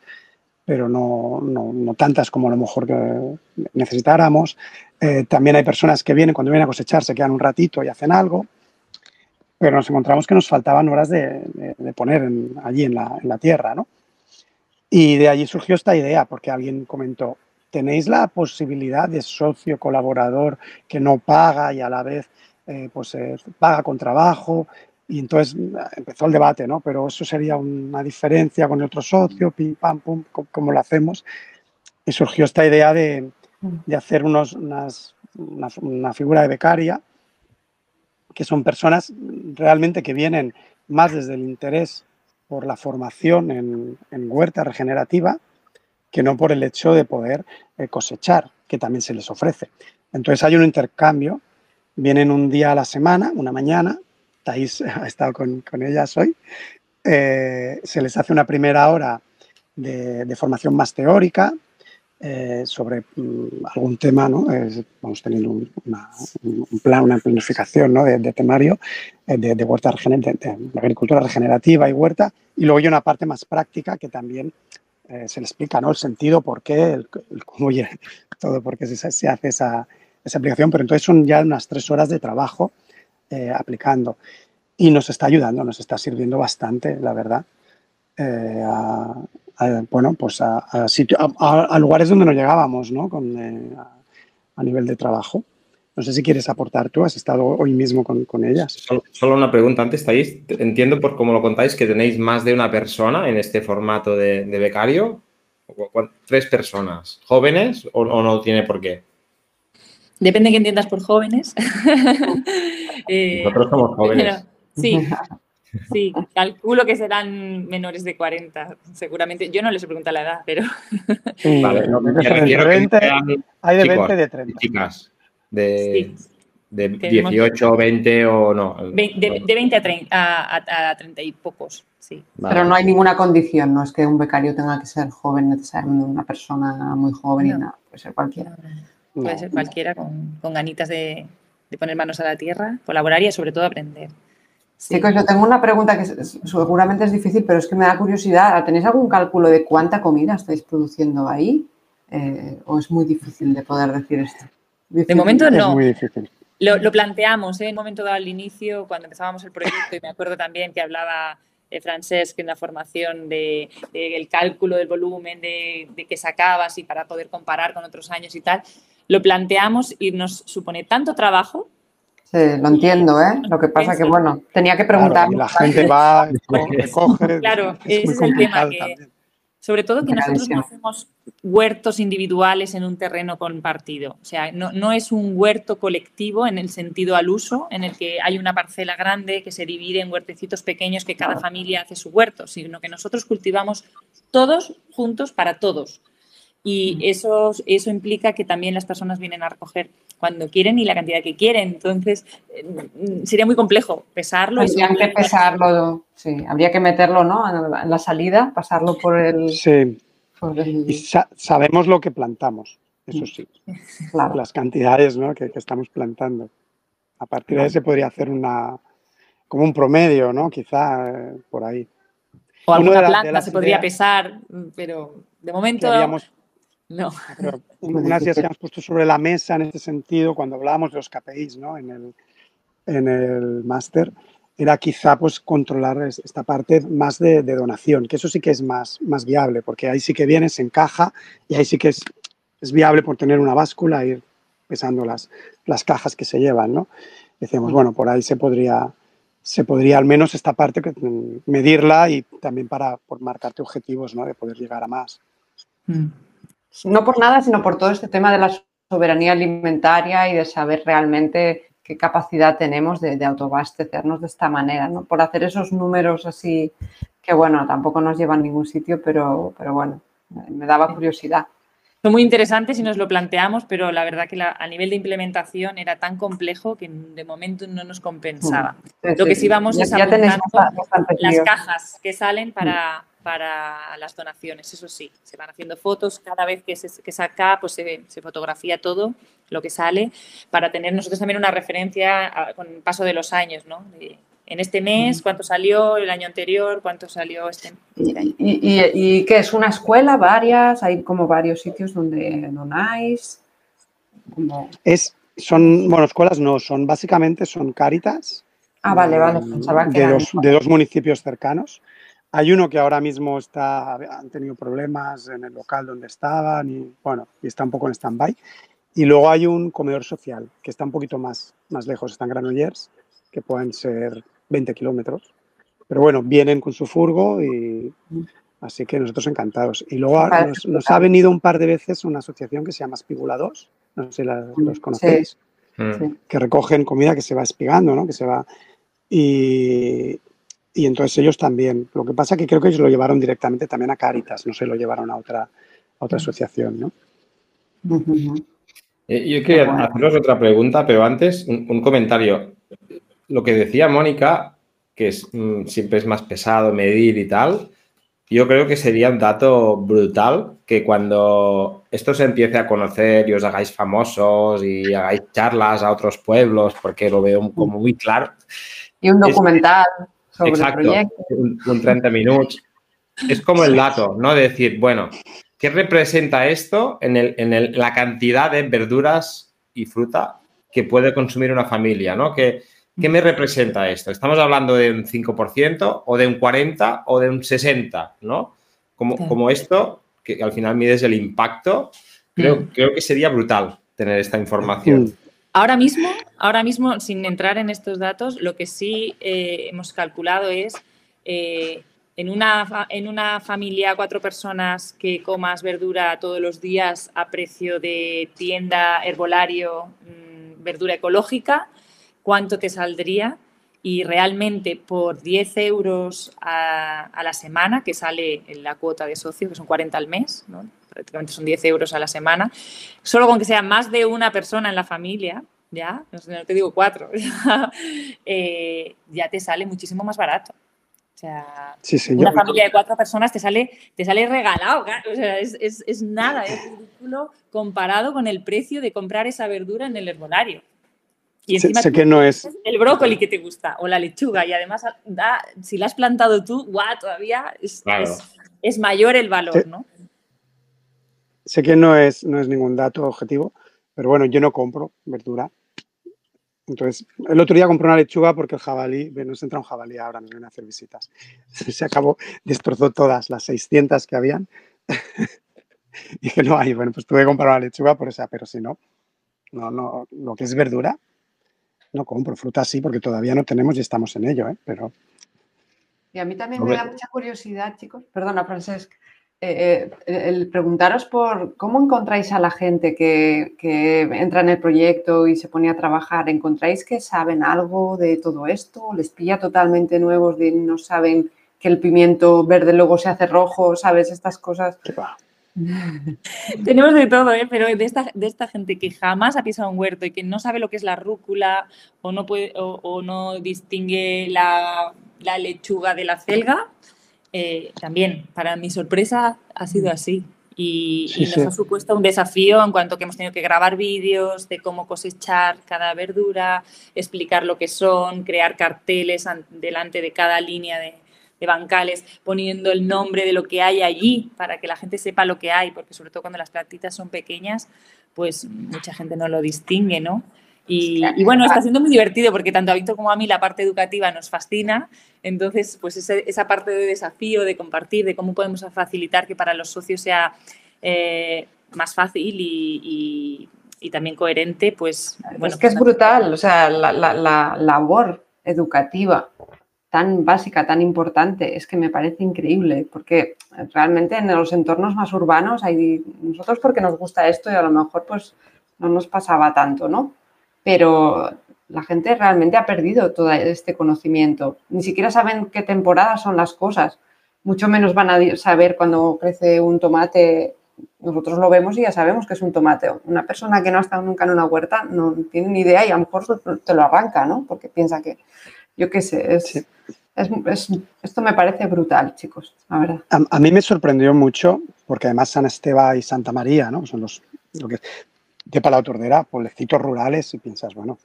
pero no, no, tantas como a lo mejor que necesitáramos. Eh, también hay personas que vienen, cuando vienen a cosechar, se quedan un ratito y hacen algo, pero nos encontramos que nos faltaban horas de, poner allí en la, en la tierra, ¿no? Y de allí surgió esta idea, porque alguien comentó, tenéis la posibilidad de socio colaborador que no paga y a la vez eh, pues eh, paga con trabajo. Y entonces mm, empezó el debate, ¿no? Pero eso sería una diferencia con el otro socio, pim, pam, pum, ¿cómo lo hacemos? Y surgió esta idea de, de hacer unos, unas, una, figura de becaria, que son personas realmente que vienen más desde el interés por la formación en, en huerta regenerativa, que no por el hecho de poder eh, cosechar, que también se les ofrece. Entonces hay un intercambio, vienen un día a la semana, una mañana, Thais [laughs] ha estado con, con ellas hoy, eh, se les hace una primera hora de, formación más teórica eh, sobre mm, algún tema, ¿no? vamos teniendo un, plan, una planificación ¿no? de, temario de, de, huerta de, agricultura regenerativa y huerta, y luego hay una parte más práctica que también eh, se le explica ¿no? el sentido, por qué, cómo [laughs] todo, por qué se, se hace esa, esa, aplicación, pero entonces son ya unas tres horas de trabajo eh, aplicando y nos está ayudando, nos está sirviendo bastante, la verdad, eh, a, bueno, pues a, a, lugares donde no llegábamos, ¿no? Con, a nivel de trabajo. No sé si quieres aportar tú, has estado hoy mismo con, con ellas. Solo, una pregunta antes, estáis, entiendo por cómo lo contáis que tenéis más de una persona en este formato de, becario. ¿Tres personas? ¿Jóvenes o, no tiene por qué? Depende de qué entiendas por jóvenes. [laughs] Eh, Nosotros somos jóvenes. sí, sí, calculo que serán menores de 40, seguramente. Yo no les he preguntado la edad, pero... vale, no, me hay de 20 de 30. Chicas de, de 18, 20 o no. De, 20 a 30, a, 30 y pocos. sí. Pero no hay ninguna condición, no es que un becario tenga que ser joven necesariamente, una persona muy joven y nada, puede ser cualquiera. Puede ser cualquiera con, con ganitas de, de poner manos a la tierra, colaborar y sobre todo aprender. Sí. Chicos, yo tengo una pregunta que seguramente es difícil, pero es que me da curiosidad. ¿Tenéis algún cálculo de cuánta comida estáis produciendo ahí? Eh, ¿O es muy difícil de poder decir esto? De momento Es no. muy difícil. Lo, lo planteamos ¿eh? en un momento dado al inicio, cuando empezábamos el proyecto, y me acuerdo también que hablaba eh, Francesc en la formación de, de el cálculo del volumen de, de que sacabas y para poder comparar con otros años y tal. Lo planteamos y nos supone tanto trabajo. Sí, lo entiendo, ¿eh? Lo que pasa que, Sí. bueno, tenía que preguntar. Claro, la gente va, [laughs] co- recoge. Claro, es ese es el tema, que- también. Sobre todo que nosotros no hacemos huertos individuales en un terreno compartido. O sea, no, no es un huerto colectivo en el sentido al uso, en el que hay una parcela grande que se divide en huertecitos pequeños que cada familia hace su huerto, sino que nosotros cultivamos todos juntos para todos. Y eso, eso implica que también las personas vienen a recoger cuando quieren y la cantidad que quieren. Entonces, eh, sería muy complejo pesarlo. y Habría que pesarlo, sí, habría que meterlo, ¿no? En la, salida, pasarlo por el. Sí, por el- y sa- sabemos lo que plantamos, eso sí, claro. las cantidades ¿no? que, que estamos plantando. A partir de ahí se podría hacer una, como un promedio, ¿no? Quizá eh, por ahí. O Una alguna de la- de planta las se podría ideas- pesar, pero de momento habíamos, no. pero unas ideas que hemos puesto sobre la mesa en este sentido cuando hablábamos de los KPIs ¿no? en el, en el máster era quizá pues controlar es- esta parte más de, de donación, que eso sí que es más, más viable, porque ahí sí que viene, se encaja y ahí sí que es, es viable por tener una báscula e ir pesando las, las cajas que se llevan, ¿no? Decíamos, bueno, por ahí se podría, se podría al menos esta parte que, mm, medirla y también para por marcarte objetivos, ¿no? De poder llegar a más. Mm. No por nada, sino por todo este tema de la soberanía alimentaria y de saber realmente qué capacidad tenemos de, de autoabastecernos de esta manera, ¿no? Por hacer esos números así que, bueno, tampoco nos llevan a ningún sitio, pero, pero bueno, me daba curiosidad. Son muy interesantes y nos lo planteamos, pero la verdad que la- a nivel de implementación era tan complejo que de momento no nos compensaba. Lo que sí vamos ya, es bastante Las cajas que salen para, para las donaciones, eso sí, se van haciendo fotos cada vez que se que saca, pues se, se fotografía todo lo que sale para tener nosotros también una referencia a- con el paso de los años, ¿no? De, en este mes, cuánto salió, el año anterior, cuánto salió este, este año. ¿Y, y, y qué es una escuela? ¿Varias? ¿Hay como varios sitios donde donáis? Como- Es, son, bueno, escuelas no, son básicamente son Cáritas. Ah, vale, vale. mm, Pensaba que de, eran- dos, de dos municipios cercanos. Hay uno que ahora mismo está, han tenido problemas en el local donde estaban y bueno, y está un poco en stand-by. Y luego hay un comedor social que está un poquito más, más lejos, está en Granollers, que pueden ser 20 kilómetros. Pero bueno, vienen con su furgo y así que nosotros encantados. Y luego Vale, nos, nos ha venido un par de veces una asociación que se llama Espigula 2, no sé si la- los conocéis Mm. Sí. que recogen comida que se va espigando, ¿no? Que se va. Y, y entonces ellos también. Lo que pasa es que creo que ellos lo llevaron directamente también a Cáritas, no se lo llevaron a otra, a otra asociación, ¿no? Ujú, ujú. Eh, Yo quería Bueno. haceros otra pregunta, pero antes un, un comentario. Lo que decía Mónica, que es, mm, siempre es más pesado medir y tal, yo creo que sería un dato brutal que cuando esto se empiece a conocer y os hagáis famosos y hagáis charlas a otros pueblos, porque lo veo como muy claro. Y un Es- documental sobre Exacto, el proyecto. un, un 30 minutos. Es como el dato, ¿no? De decir, bueno, ¿qué representa esto en, el- en el- la cantidad de verduras y fruta que puede consumir una familia, ¿no? ¿Qué, qué me representa esto? ¿Estamos hablando de un 5% o de un 40% o de un 60%, ¿no? Como, Claro. como esto, que al final mides el impacto, creo, Mm. creo que sería brutal tener esta información. Mm. Ahora mismo, ahora mismo, sin entrar en estos datos, lo que sí eh, hemos calculado es eh, en, una, en una familia, cuatro personas que comas verdura todos los días a precio de tienda, herbolario, mm, verdura ecológica, ¿cuánto te saldría? Y realmente por 10 euros a, la semana, que sale en la cuota de socio, que son 40 al mes, ¿no? prácticamente son 10 euros a la semana, solo con que sea más de una persona en la familia, ya, no te digo cuatro, [laughs] eh, ya te sale muchísimo más barato. O sea, Sí, sí, una yo- familia de cuatro personas te sale, te sale regalado, claro. O sea, es, es- es nada, es ridículo comparado con el precio de comprar esa verdura en el herbolario. Y sé, encima sé que no es, el brócoli que te gusta o la lechuga y además da- si la has plantado tú, guau, todavía es, Claro. es- es mayor el valor, Sí. ¿no? sé que no es, no es ningún dato objetivo, pero bueno, yo no compro verdura. Entonces, el otro día compré una lechuga porque el jabalí, nos entra un jabalí ahora, nos viene a hacer visitas. [laughs] Se acabó, destrozó todas las 600 que habían. [laughs] Dije, no hay, bueno, pues tuve que comprar una lechuga por esa, pero si no, no, no, lo que es verdura, no compro. Fruta sí, porque todavía no tenemos y estamos en ello, ¿eh? Pero Y a mí también me da mucha curiosidad, chicos. Perdona, Francesc. Eh, eh, el preguntaros por cómo encontráis a la gente que, que entra en el proyecto y se pone a trabajar. ¿Encontráis que saben algo de todo esto? ¿Les pilla totalmente nuevos de no saben que el pimiento verde luego se hace rojo? ¿Sabes? Estas cosas. qué va. [laughs] Tenemos de todo, ¿eh? pero de esta, de esta gente que jamás ha pisado un huerto y que no sabe lo que es la rúcula o no, puede, o, o no distingue la, la lechuga de la celga, eh, también, para mi sorpresa, ha sido así. Y, Sí, y nos sí. ha supuesto un desafío en cuanto que hemos tenido que grabar vídeos de cómo cosechar cada verdura, explicar lo que son, crear carteles an- delante de cada línea de, de bancales, poniendo el nombre de lo que hay allí para que la gente sepa lo que hay, porque sobre todo cuando las plantitas son pequeñas, pues mucha gente no lo distingue, ¿no? Y, y bueno, está siendo muy divertido porque tanto a Víctor como a mí la parte educativa nos fascina. Entonces, pues ese- esa parte de desafío, de compartir, de cómo podemos facilitar que para los socios sea eh, más fácil y, y- y también coherente, pues bueno. es que es pues, brutal. O sea, la, la- la labor educativa tan básica, tan importante, es que me parece increíble, porque realmente en los entornos más urbanos hay nosotros porque nos gusta esto y a lo mejor pues no nos pasaba tanto, ¿no? Pero la gente realmente ha perdido todo este conocimiento. Ni siquiera saben qué temporada son las cosas. Mucho menos van a saber cuando crece un tomate. Nosotros lo vemos y ya sabemos que es un tomate. Una persona que no ha estado nunca en una huerta no tiene ni idea y a lo mejor te lo arranca, ¿no? Porque piensa que, yo qué sé, es, Sí. es- es- esto me parece brutal, chicos, la verdad. A, a mí me sorprendió mucho, porque además San Esteban y Santa María, ¿no? Son los, lo que de Palau Tordera, pueblecitos rurales, y piensas, bueno,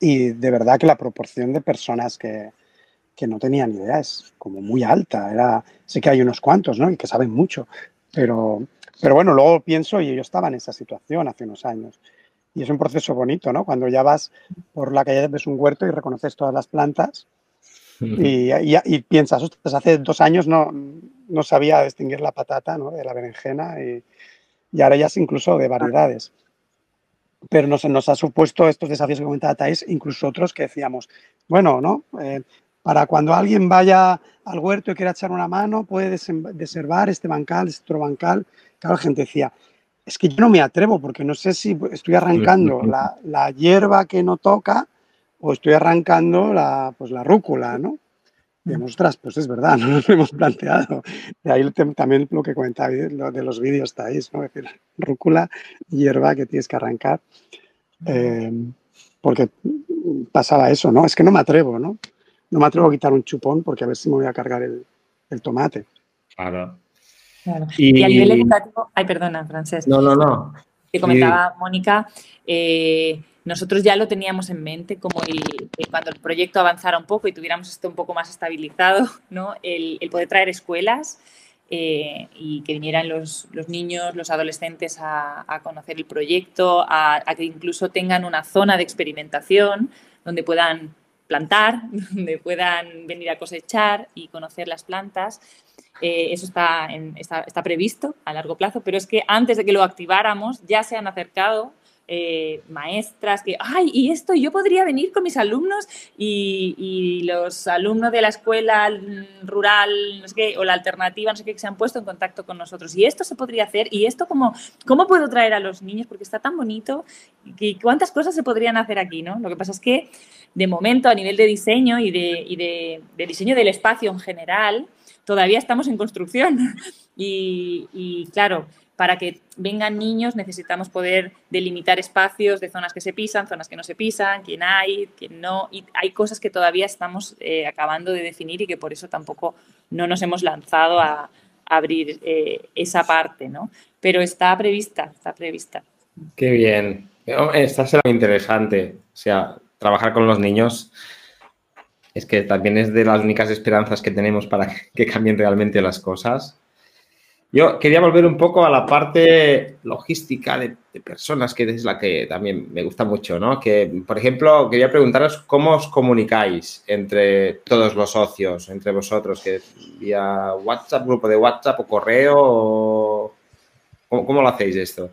y de verdad que la proporción de personas que, que no tenían idea es como muy alta. Era, sé que hay unos cuantos, ¿no? Y que saben mucho, pero, pero bueno, luego pienso, y yo estaba en esa situación hace unos años. Y es un proceso bonito, ¿no? Cuando ya vas por la calle, ves un huerto y reconoces todas las plantas y, y- y piensas, ostras, hace dos años no, no sabía distinguir la patata ¿no? de la berenjena y, y ahora ya es incluso de variedades. Pero nos, nos ha supuesto estos desafíos que comentaba Thais, incluso otros que decíamos, bueno, ¿no? Eh, para cuando alguien vaya al huerto y quiera echar una mano, puede deservar este bancal, este otro bancal. Claro, la gente decía, es que yo no me atrevo porque no sé si estoy arrancando la, la hierba que no toca o estoy arrancando la, pues, la rúcula, ¿no? Y dijimos, ostras, pues es verdad, [laughs] no nos lo hemos planteado. De ahí también lo que comentaba lo de los vídeos estáis, ¿no? Es decir, rúcula, hierba que tienes que arrancar. Eh, porque pasaba eso, ¿no? Es que no me atrevo, ¿no? No me atrevo a quitar un chupón porque a ver si me voy a cargar el, el tomate. Claro. Claro. Y- Y a nivel educativo, ay, perdona, Francesc. No, no, no. que comentaba Mónica, eh, nosotros ya lo teníamos en mente como el, el cuando el proyecto avanzara un poco y tuviéramos esto un poco más estabilizado, [laughs] ¿no? el, el poder traer escuelas eh, y que vinieran los, los niños, los adolescentes a, a conocer el proyecto, a, a que incluso tengan una zona de experimentación donde puedan plantar, [laughs] donde puedan venir a cosechar y conocer las plantas. Eh, eso está, en- está, está previsto a largo plazo, pero es que antes de que lo activáramos ya se han acercado eh, maestras que, ay, y esto yo podría venir con mis alumnos y, los alumnos de la escuela rural no sé qué, o la alternativa, no sé qué, que se han puesto en contacto con nosotros. Y esto se podría hacer, y esto cómo, cómo puedo traer a los niños, porque está tan bonito, y cuántas cosas se podrían hacer aquí, ¿no? Lo que pasa es que de momento a nivel de diseño y de diseño del espacio en general, todavía estamos en construcción. [laughs] Y, claro, para que vengan niños necesitamos poder delimitar espacios de zonas que se pisan, zonas que no se pisan, quién hay, quién no. Y hay cosas que todavía estamos eh, acabando de definir y que por eso tampoco no nos hemos lanzado a, abrir eh, esa parte, ¿no? Pero está prevista, está prevista. Qué bien. Está siendo interesante. O sea, trabajar con los niños es que también es de las únicas esperanzas que tenemos para [laughs] que cambien realmente las cosas. Yo quería volver un poco a la parte logística de, personas, que es la que también me gusta mucho, ¿no? Que, por ejemplo, quería preguntaros cómo os comunicáis entre todos los socios, entre vosotros, que vía WhatsApp, grupo de WhatsApp o correo, o... ¿Cómo, lo hacéis esto?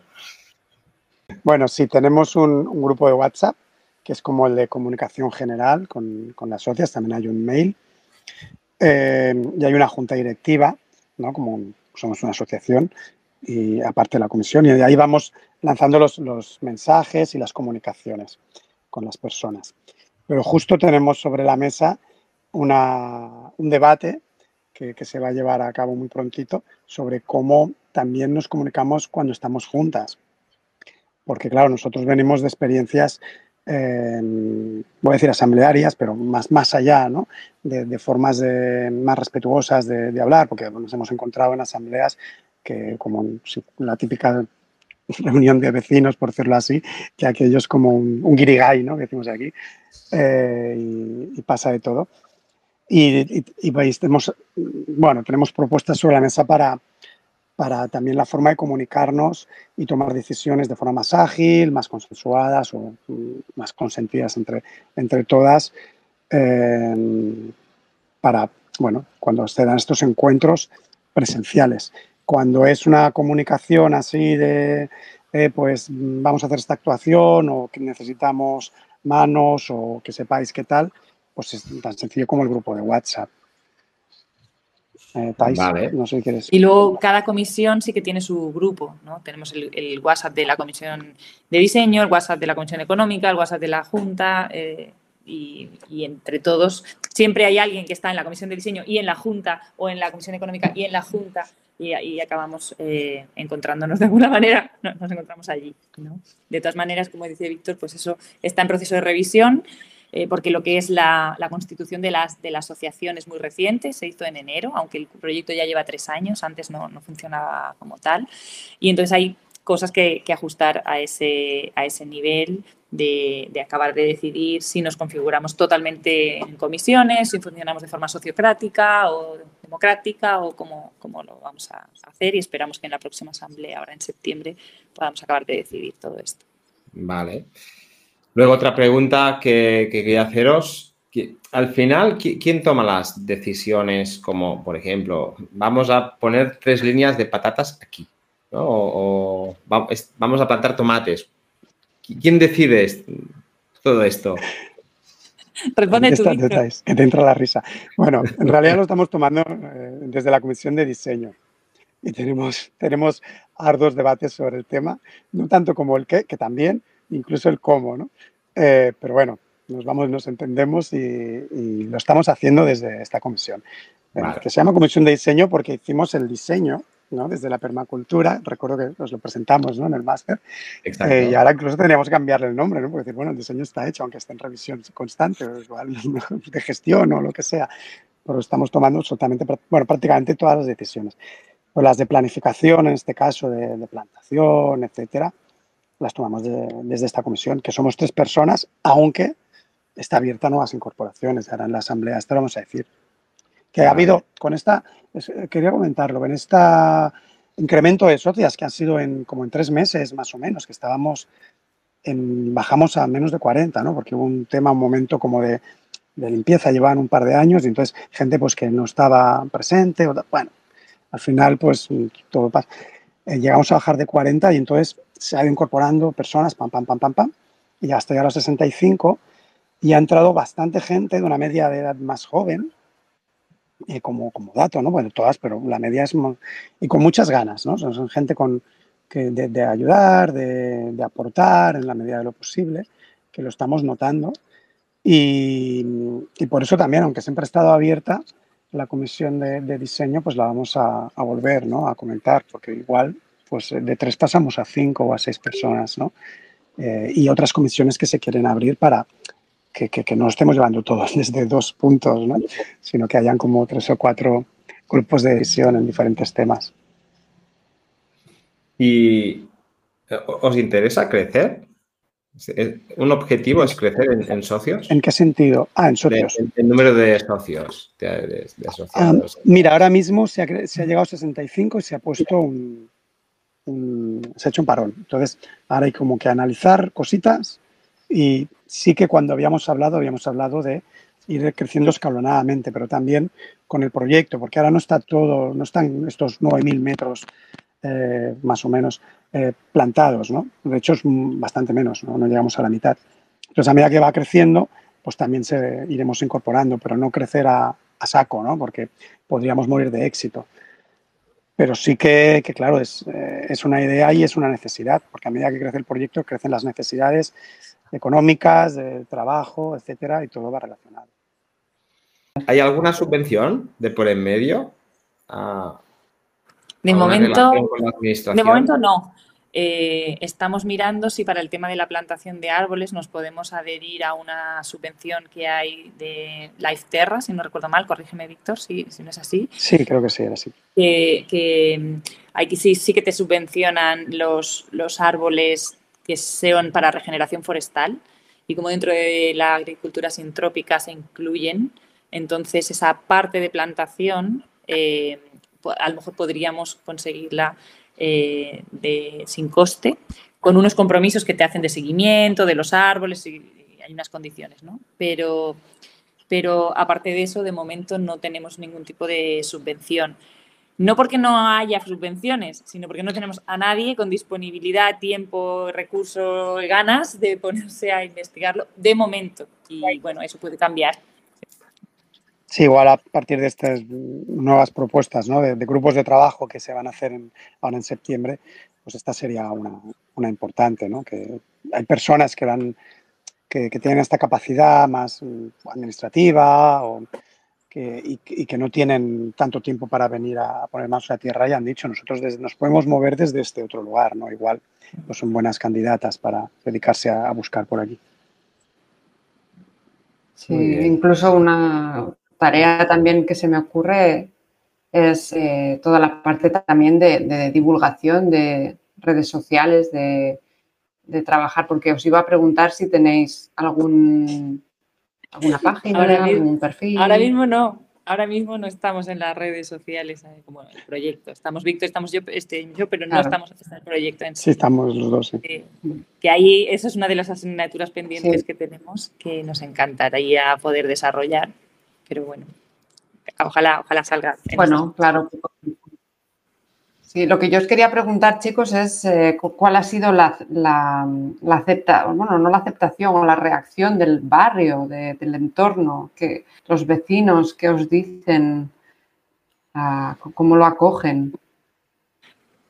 Bueno, sí, tenemos un, grupo de WhatsApp, que es como el de comunicación general con, las socias, también hay un mail, eh, y hay una junta directiva, ¿no? Como somos una asociación y aparte de la comisión, y de ahí vamos lanzando los, los mensajes y las comunicaciones con las personas. Pero justo tenemos sobre la mesa una, un debate que, que, se va a llevar a cabo muy prontito sobre cómo también nos comunicamos cuando estamos juntas. Porque claro, nosotros venimos de experiencias, eh, voy a decir asamblearias, pero más, más allá, ¿no? de, formas de, más respetuosas de, hablar, porque nos hemos encontrado en asambleas que como la típica [laughs] reunión de vecinos, por decirlo así, que aquellos como un, un guirigay, ¿no? que decimos aquí, eh, y, pasa de todo. Y, y, veis, tenemos, bueno, tenemos propuestas sobre la mesa para, para también la forma de comunicarnos y tomar decisiones de forma más ágil, más consensuadas o mm, más consentidas entre, entre todas Em, para, bueno, cuando se dan estos encuentros presenciales. Cuando es una comunicación así de, pues vamos a hacer esta actuación o que necesitamos manos o que sepáis qué tal, pues es tan sencillo como el grupo de WhatsApp. Eh, no sé quieres. Y luego cada comisión sí que tiene su grupo, ¿no? Tenemos el, WhatsApp de la comisión de diseño, el WhatsApp de la comisión económica, el WhatsApp de la Junta, eh, y, entre todos siempre hay alguien que está en la comisión de diseño y en la junta o en la comisión económica y en la junta y ahí acabamos eh, encontrándonos de alguna manera, nos encontramos allí. De todas maneras, como dice Víctor, pues eso está en proceso de revisión. Eh, porque lo que es la, constitución de, las, de la asociación es muy reciente, se hizo en enero, aunque el proyecto ya lleva tres años, antes no, funcionaba como tal. Y entonces hay cosas que, ajustar a ese, a ese nivel de, acabar de decidir si nos configuramos totalmente en comisiones, si funcionamos de forma sociocrática o democrática o cómo, cómo lo vamos a hacer y esperamos que en la próxima asamblea, ahora en septiembre, podamos acabar de decidir todo esto. Vale. Luego otra pregunta que, quería haceros. Al final, ¿quién toma las decisiones? Como, por ejemplo, vamos a poner tres líneas de patatas aquí, o vamos a plantar tomates ¿Quién decide todo esto? Responde tú, Que te entra la risa. Bueno, en realidad lo estamos tomando eh, desde la Comisión de Diseño y tenemos, tenemos arduos debates sobre el tema, no tanto como el qué, que también, incluso el cómo, ¿no? Eh, pero bueno, nos vamos, nos entendemos y, lo estamos haciendo desde esta comisión, eh, que se llama Comisión de Diseño porque hicimos el diseño desde la permacultura, recuerdo que os lo presentamos ¿no? en el máster, eh, y ahora incluso tendríamos que cambiarle el nombre, ¿no? porque decir, bueno, el diseño está hecho, aunque esté en revisión constante, o igual [laughs] de gestión o lo que sea, pero estamos tomando absolutamente, bueno, prácticamente todas las decisiones. Pues las de planificación, en este caso de, plantación, etcétera, las tomamos desde esta comisión, que somos tres personas, aunque está abierta a nuevas incorporaciones. Ahora en la asamblea, esto lo vamos a decir que ha habido con esta, quería comentarlo, en este incremento de socias que han sido en como en tres meses más o menos, que estábamos, en, bajamos a menos de 40, ¿no? Porque hubo un tema, un momento como de, de limpieza, llevaban un par de años y entonces gente pues que no estaba presente, bueno, al final pues todo pasa. Eh, llegamos a bajar de 40 y entonces se ha ido incorporando personas, pam, pam, pam, pam, pam, y hasta llegar a los 65 y ha entrado bastante gente de una media de edad más joven, eh, como, como dato, ¿no? Bueno, todas, pero la media es... Y con muchas ganas, ¿no? Son, gente con, que de, ayudar, de, aportar en la medida de lo posible, que lo estamos notando. Y, y, por eso también, aunque siempre ha estado abierta la comisión de, diseño, pues la vamos a, volver ¿no? a comentar, porque igual pues de tres pasamos a cinco o a seis personas, ¿no? Eh, y otras comisiones que se quieren abrir para que, que, no estemos llevando todos [laughs] desde dos puntos, ¿no? sino que hayan como tres o cuatro grupos de decisión en diferentes temas. ¿Y eh, os interesa crecer? ¿Un objetivo es crecer en, socios? ¿En qué sentido? Ah, en socios. el número de socios. Ah, mira, ahora mismo se ha, se ha, llegado a 65 y se ha puesto un, se ha hecho un parón. Entonces, ahora hay como que analizar cositas y sí que cuando habíamos hablado, habíamos hablado de ir creciendo escalonadamente, pero también con el proyecto, porque ahora no está todo, no están estos 9.000 metros eh, más o menos eh, plantados, ¿no? De hecho, es bastante menos, ¿no? llegamos a la mitad. Entonces, a medida que va creciendo, pues también se iremos incorporando, pero no crecer a, saco, ¿no? Porque podríamos morir de éxito. Pero sí que, claro, es, eh, es, una idea y es una necesidad, porque a medida que crece el proyecto, crecen las necesidades económicas, de trabajo, etcétera, y todo va relacionado. ¿Hay alguna subvención de por en medio? De momento, de momento no. Eh, estamos mirando si para el tema de la plantación de árboles nos podemos adherir a una subvención que hay de Life Terra, si no recuerdo mal, corrígeme Víctor, si, si no es así. Sí, creo que sí, era así. Que, que aquí sí, sí que te subvencionan los, los árboles que sean para regeneración forestal y como dentro de la agricultura sintrópica se incluyen, entonces esa parte de plantación eh, a lo mejor podríamos conseguirla eh, de, sin coste, con unos compromisos que te hacen de seguimiento de los árboles y, hay unas condiciones, ¿no? Pero, pero aparte de eso, de momento no tenemos ningún tipo de subvención. No porque no haya subvenciones, sino porque no tenemos a nadie con disponibilidad, tiempo, recursos, ganas de ponerse a investigarlo de momento. Y bueno, eso puede cambiar. Sí, igual a partir de estas nuevas propuestas ¿no? de, grupos de trabajo que se van a hacer ahora en septiembre, pues esta sería una, una importante, ¿no? que hay personas que, dan, que, tienen esta capacidad más mm, administrativa o que, y, que no tienen tanto tiempo para venir a poner manos a tierra y han dicho, nosotros nos podemos mover desde este otro lugar, ¿no? Igual pues son buenas candidatas para dedicarse a, a buscar por aquí. Sí, incluso una, tarea también que se me ocurre es eh, toda la parte también de, divulgación de redes sociales, de, trabajar, porque os iba a preguntar si tenéis algún alguna [laughs] página, algún perfil. Ahora mismo no, ahora mismo no estamos en las redes sociales eh, como el proyecto. Estamos Víctor, estamos yo, este, yo pero no estamos en el proyecto en sí. Sí, estamos los dos. Sí. que ahí, eso es una de las asignaturas pendientes que tenemos que nos encantaría poder desarrollar pero bueno, ojalá, ojalá salga. Bueno, claro. Sí, lo que yo os quería preguntar, chicos, es eh, cuál ha sido la, la, bueno, no la aceptación o la reacción del barrio, del entorno, que los vecinos, que os dicen, ah, cómo lo acogen.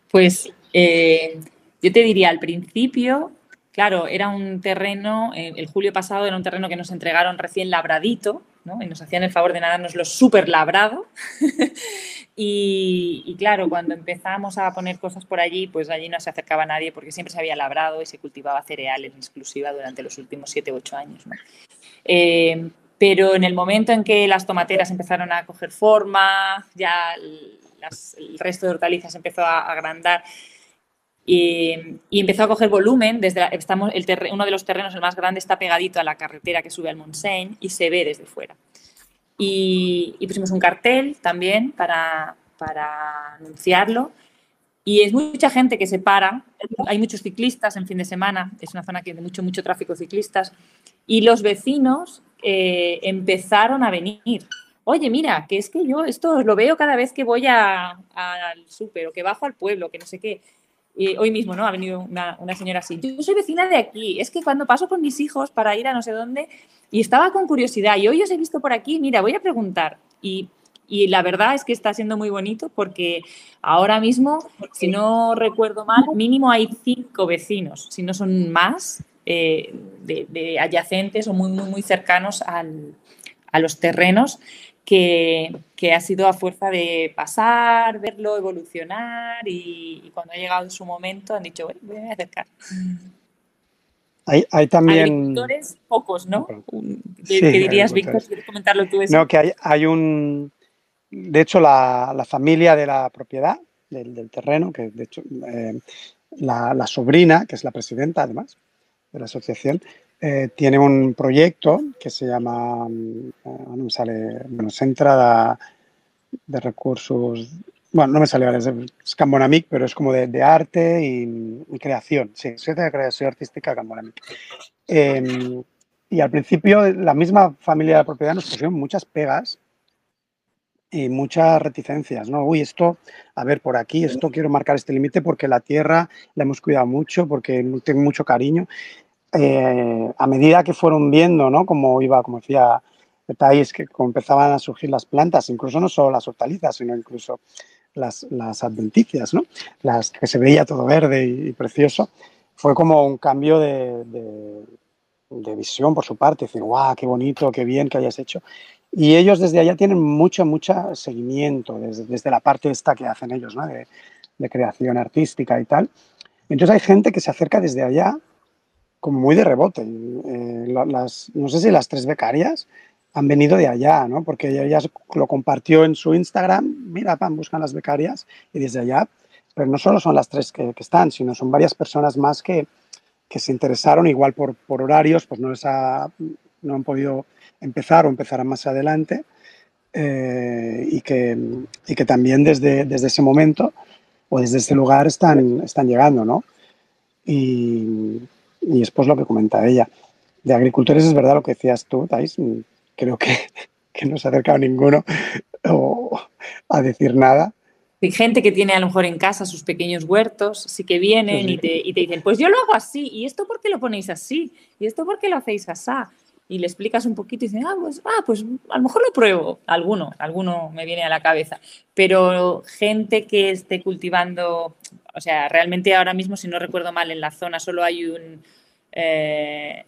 Pues eh, yo te diría, al principio, claro, era un terreno, eh, el julio pasado era un terreno que nos entregaron recién labradito, y nos hacían el favor de lo súper labrado. [laughs] y, claro, cuando empezamos a poner cosas por allí, pues allí no se acercaba nadie porque siempre se había labrado y se cultivaba cereal en exclusiva durante los últimos 7 u 8 años. Eh, pero en el momento en que las tomateras empezaron a coger forma, ya el resto de hortalizas empezó a agrandar y, empezó a coger volumen. Desde estamos, el uno de los terrenos, el más grande, está pegadito a la carretera que sube al Montseny y se ve desde fuera. Y, pusimos un cartel también para, para anunciarlo. Y es mucha gente que se para, hay muchos ciclistas en fin de semana, es una zona que tiene mucho, mucho tráfico de ciclistas, y los vecinos eh, empezaron a venir. Oye, mira, que es que yo esto lo veo cada vez que voy al súper o que bajo al pueblo, que no sé qué. Y hoy mismo, ¿no? Ha venido una, señora así. Yo soy vecina de aquí. Es que cuando paso con mis hijos para ir a no sé dónde y estaba con curiosidad y hoy os he visto por aquí, mira, voy a preguntar. Y, y la verdad es que está siendo muy bonito porque ahora mismo, si no recuerdo mal, mínimo hay cinco vecinos, si no son más, eh, de, adyacentes o muy, muy, muy cercanos al, a los terrenos que, ha sido a fuerza de pasar, verlo, evolucionar y, cuando ha llegado su momento han dicho, bueno, voy a acercar. Hay, hay también... Agricultores, pocos, ¿no? ¿Qué, dirías, Víctor? ¿Quieres comentarlo tú? No, que hay, hay un... De hecho, la, la, familia de la propiedad, del, del terreno, que de hecho eh, la, la, sobrina, que es la presidenta además de la asociación, eh, tiene un proyecto que se llama, mm, eh, no me sale, bueno, Centra de, de Recursos, bueno, no me sale ahora, es Cambonamic, pero es como de, arte y, creación, sí, Centro de Creación Artística Cambonamic. Eh, y al principio la misma familia de propiedad nos pusieron muchas pegas y muchas reticencias, ¿no? Uy, esto, a ver, por aquí, esto quiero marcar este límite porque la tierra la hemos cuidado mucho, porque tengo mucho cariño eh, a medida que fueron viendo, ¿no? Como iba, como decía Thais, que empezaban a surgir las plantas, incluso no solo las hortalizas, sino incluso las, las adventicias, ¿no? Las que se veía todo verde y, y precioso, fue como un cambio de, de, de, visión por su parte, decir, guau, qué bonito, qué bien que hayas hecho. Y ellos desde allá tienen mucho, mucho seguimiento, desde, desde la parte esta que hacen ellos, ¿no? De, de creación artística y tal. Entonces hay gente que se acerca desde allá como muy de rebote. Eh, las, no sé si las tres becarias han venido de allá, ¿no? Porque ella lo compartió en su Instagram, mira, pan, buscan las becarias, y desde allá, pero no solo son las tres que, que están, sino son varias personas más que, que se interesaron, igual por, por horarios, pues no, les ha, no han podido empezar o empezarán más adelante, eh, y, que, y que también desde, desde ese momento o desde ese lugar están, están llegando, ¿no? Y, y después lo que comenta ella. De agricultores es verdad lo que decías tú, Thais. Creo que, que no se ha acercado ninguno o a decir nada. Hay gente que tiene a lo mejor en casa sus pequeños huertos, sí que vienen sí. Y, te, y, te, dicen, pues yo lo hago así, ¿y esto por qué lo ponéis así? ¿Y esto por qué lo hacéis así? Y le explicas un poquito y dicen, ah, pues, ah, pues a lo mejor lo pruebo. Alguno, alguno me viene a la cabeza. Pero gente que esté cultivando o sea, realmente ahora mismo, si no recuerdo mal, en la zona solo hay un, eh,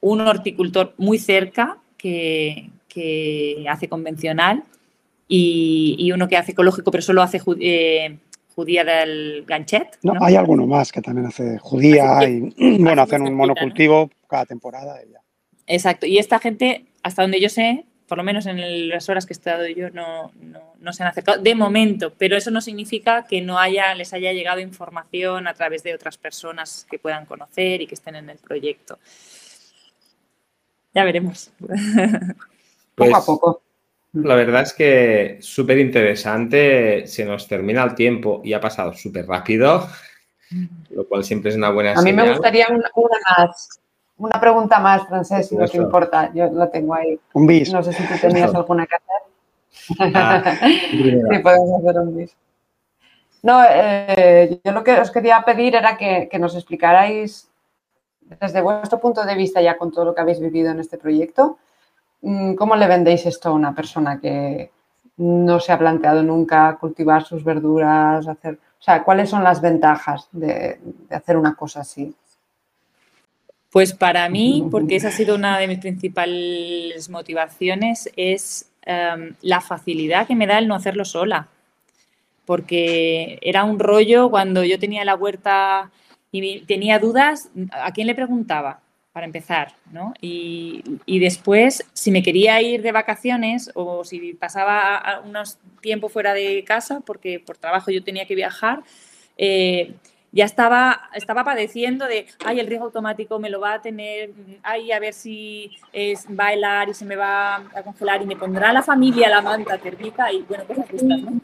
un horticultor muy cerca que, que hace convencional y, y, uno que hace ecológico, pero solo hace eh, judía del ganchet. No, ¿no? hay alguno más que también hace judía hace y, [clears throat] bueno, hacen un monocultivo ¿no? cada temporada. Y ya. Exacto, y esta gente, hasta donde yo sé, por lo menos en las horas que he estado yo, no, no, no, se han acercado de momento, pero eso no significa que no haya, les haya llegado información a través de otras personas que puedan conocer y que estén en el proyecto. Ya veremos. Pues, [laughs] poco a poco. La verdad es que súper interesante, se nos termina el tiempo y ha pasado súper rápido, [laughs] lo cual siempre es una buena A señal. mí me gustaría una, una más. Una pregunta más, Francés, si no te importa. Yo lo tengo ahí. Un bis. No sé si tú tenías alguna que hacer. Ah, [laughs] sí, podemos hacer un bis. No, eh, yo lo que os quería pedir era que, que, nos explicarais desde vuestro punto de vista, ya con todo lo que habéis vivido en este proyecto, mm, ¿cómo le vendéis esto a una persona que no se ha planteado nunca cultivar sus verduras? Hacer, o sea, ¿cuáles son las ventajas de, de hacer una cosa así? Pues para mí, porque esa ha sido una de mis principales motivaciones, es um, la facilidad que me da el no hacerlo sola. Porque era un rollo cuando yo tenía la huerta y tenía dudas, ¿a quién le preguntaba? Para empezar, ¿no? Y, y después, si me quería ir de vacaciones o si pasaba unos tiempo fuera de casa, porque por trabajo yo tenía que viajar, eh, ya estaba, estaba padeciendo de, ay, el riego automático me lo va a tener, ay, a ver si es, va a helar y se me va a congelar y me pondrá la familia la manta térmica y bueno, cosas de ¿no?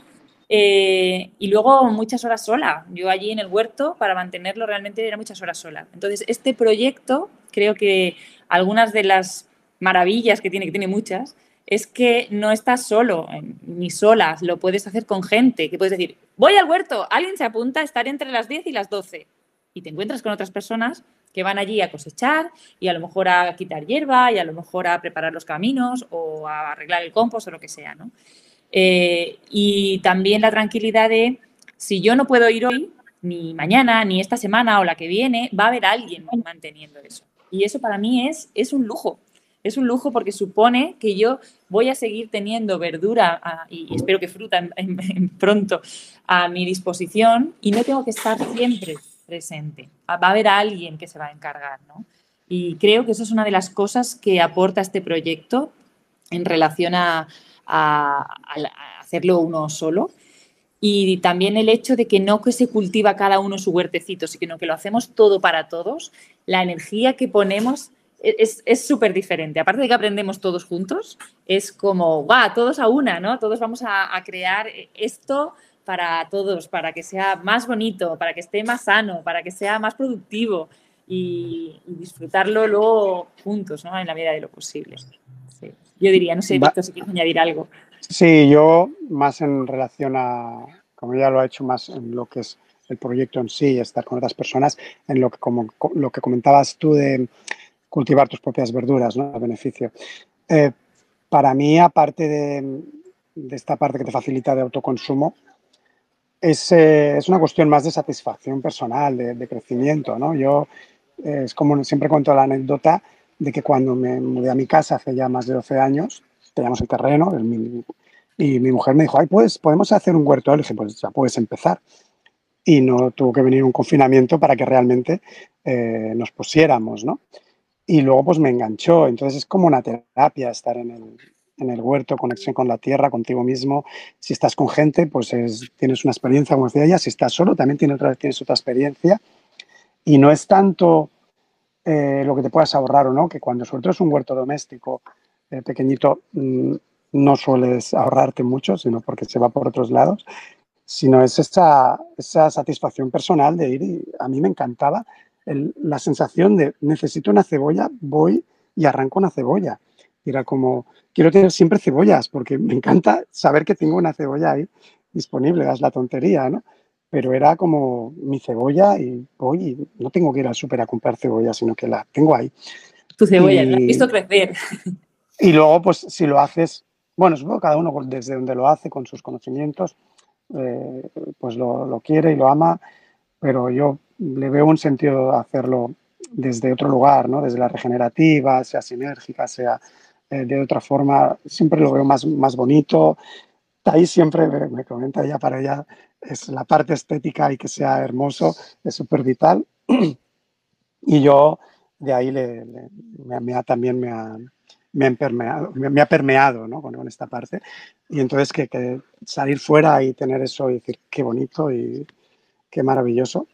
Eh, y luego muchas horas sola. Yo allí en el huerto, para mantenerlo, realmente era muchas horas sola. Entonces, este proyecto, creo que algunas de las maravillas que tiene, que tiene muchas, es que no estás solo ni sola, lo puedes hacer con gente, que puedes decir, voy al huerto, alguien se apunta a estar entre las 10 y las 12 y te encuentras con otras personas que van allí a cosechar y a lo mejor a quitar hierba y a lo mejor a preparar los caminos o a arreglar el compost o lo que sea, ¿no? Eh, y también la tranquilidad de, si yo no puedo ir hoy, ni mañana, ni esta semana o la que viene, va a haber alguien manteniendo eso. Y eso para mí es, es un lujo es un lujo porque supone que yo voy a seguir teniendo verdura ah, y espero que fruta pronto a mi disposición y no tengo que estar siempre presente. Va a haber alguien que se va a encargar, ¿no? Y creo que eso es una de las cosas que aporta este proyecto en relación a, hacerlo uno solo. Y también el hecho de que no que se cultiva cada uno su huertecito, sino que lo hacemos todo para todos, la energía que ponemos es súper diferente. Aparte de que aprendemos todos juntos, es como, ¡guau! Todos a una, ¿no? Todos vamos a, crear esto para todos, para que sea más bonito, para que esté más sano, para que sea más productivo y, disfrutarlo luego juntos, ¿no? En la medida de lo posible. Yo diría, no sé, Víctor, si quieres añadir algo. Sí, yo más en relación a, como ya lo ha hecho más en lo que es el proyecto en sí, estar con otras personas, en lo que, como, lo que comentabas tú de cultivar tus propias verduras, ¿no? A beneficio. Eh, para mí, aparte de, esta parte que te facilita de autoconsumo, es, eh, es una cuestión más de satisfacción personal, de, crecimiento, ¿no? Yo, eh, es como siempre cuento la anécdota de que cuando me mudé a mi casa hace ya más de 12 años, teníamos el terreno y mi mujer me dijo, ay, pues podemos hacer un huerto. Le dije, pues ya puedes empezar. Y no tuvo que venir un confinamiento para que realmente nos pusiéramos, ¿no? Y luego pues me enganchó. Entonces es como una terapia estar en el, en el huerto, conexión con la tierra, contigo mismo. Si estás con gente, pues tienes una experiencia, como decía ella. Si estás solo, también tienes otra, tienes otra experiencia. Y no es tanto eh, lo que te puedas ahorrar o no, que cuando sobre es un huerto doméstico eh, pequeñito, mm, no sueles ahorrarte mucho, sino porque se va por otros lados, sino es esa, esa satisfacción personal de ir y a mí me encantaba la sensación de necesito una cebolla, voy y arranco una cebolla. era como, quiero tener siempre cebollas porque me encanta saber que tengo una cebolla ahí disponible, es la tontería, ¿no? Pero era como mi cebolla y voy y no tengo que ir al súper a comprar cebolla, sino que la tengo ahí. Tu cebolla, la has visto crecer. [laughs] Y luego, pues si lo haces, bueno, supongo cada uno desde donde lo hace, con sus conocimientos, eh, pues lo, lo, quiere y lo ama, pero yo le veo un sentido hacerlo desde otro lugar, ¿no? desde la regenerativa, sea sinérgica, sea eh, de otra forma, siempre lo veo más, más bonito. Ahí siempre me, comenta ella para ella, es la parte estética y que sea hermoso, es súper vital. [clears throat] Y yo de ahí le, me, ha, también me ha, me permeado, me, ha permeado ¿no? con, esta parte. Y entonces que, salir fuera y tener eso y decir qué bonito y qué maravilloso,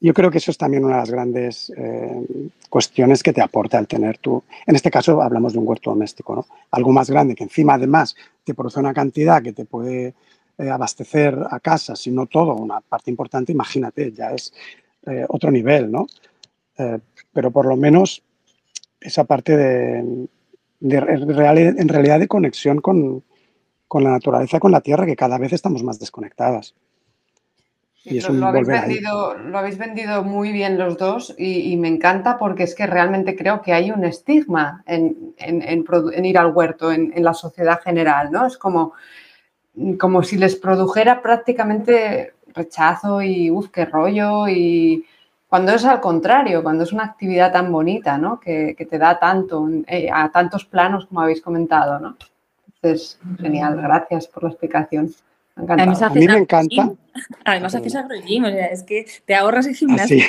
yo creo que eso es también una de las grandes eh, cuestiones que te aporta el tener tú. En este caso hablamos de un huerto doméstico, ¿no? Algo más grande que encima además te produce una cantidad que te puede eh, abastecer a casa, si no todo, una parte importante, imagínate, ya es eh, otro nivel, ¿no? pero por lo menos esa parte de, de en realidad de conexión con, con la naturaleza, con la tierra, que cada vez estamos más desconectadas lo, habéis vendido, lo, habéis vendido, muy bien los dos y, me encanta porque es que realmente creo que hay un estigma en, ir al huerto en, la sociedad general, ¿no? Es como, como si les produjera prácticamente rechazo y uff, qué rollo y cuando es al contrario, cuando es una actividad tan bonita, ¿no? Que, te da tanto, eh, a tantos planos como habéis comentado, ¿no? Entonces, genial, gracias por la explicación. A mí me encanta. Además haces agrogym, o sea, es que te ahorras el gimnasio. [laughs]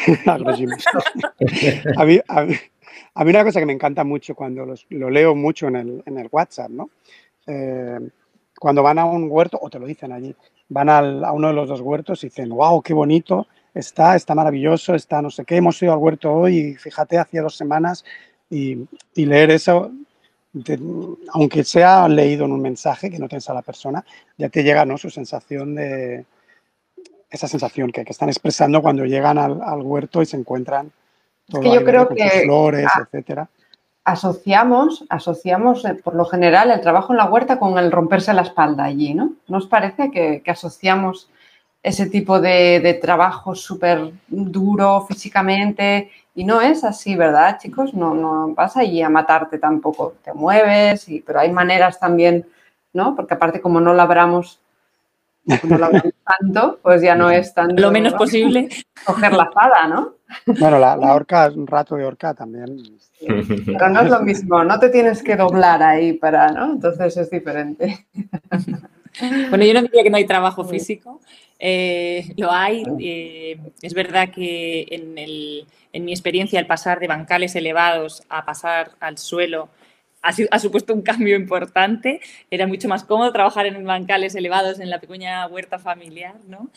Sí, a, mí, a, mí, una cosa que me encanta mucho cuando lo leo mucho en el, en el WhatsApp, ¿no? Eh, cuando van a un huerto, o te lo dicen allí, van al, a uno de los dos huertos y dicen, wow, qué bonito está, está maravilloso, está no sé qué, hemos ido al huerto hoy y fíjate, hacía dos semanas y, y leer eso aunque sea leído en un mensaje que no tienes a la persona, ya te llega ¿no? su sensación de, esa sensación que, que están expresando cuando llegan al, al, huerto y se encuentran todo es que yo creo que flores, etcétera. Asociamos, asociamos eh, por lo general el trabajo en la huerta con el romperse la espalda allí, ¿no? ¿Nos parece que, que asociamos ese tipo de, de trabajo súper duro físicamente y no es así, ¿verdad, chicos? No, no vas allí a matarte tampoco. Te mueves, y, pero hay maneras también, ¿no? Porque aparte como no labramos Como lo [laughs] tanto, pues ya no es tan... Lo menos posible. Coger la espada, ¿no? Bueno, la, la [laughs] horca, un rato de horca también. [laughs] Pero no es lo mismo, no te tienes que doblar ahí para, ¿no? Entonces es diferente. [laughs] Bueno, yo no diría que no hay trabajo físico, eh, lo hay. Eh, es verdad que en, el, en, mi experiencia el pasar de bancales elevados a pasar al suelo ha, ha, supuesto un cambio importante. Era mucho más cómodo trabajar en bancales elevados en la pequeña huerta familiar, ¿no?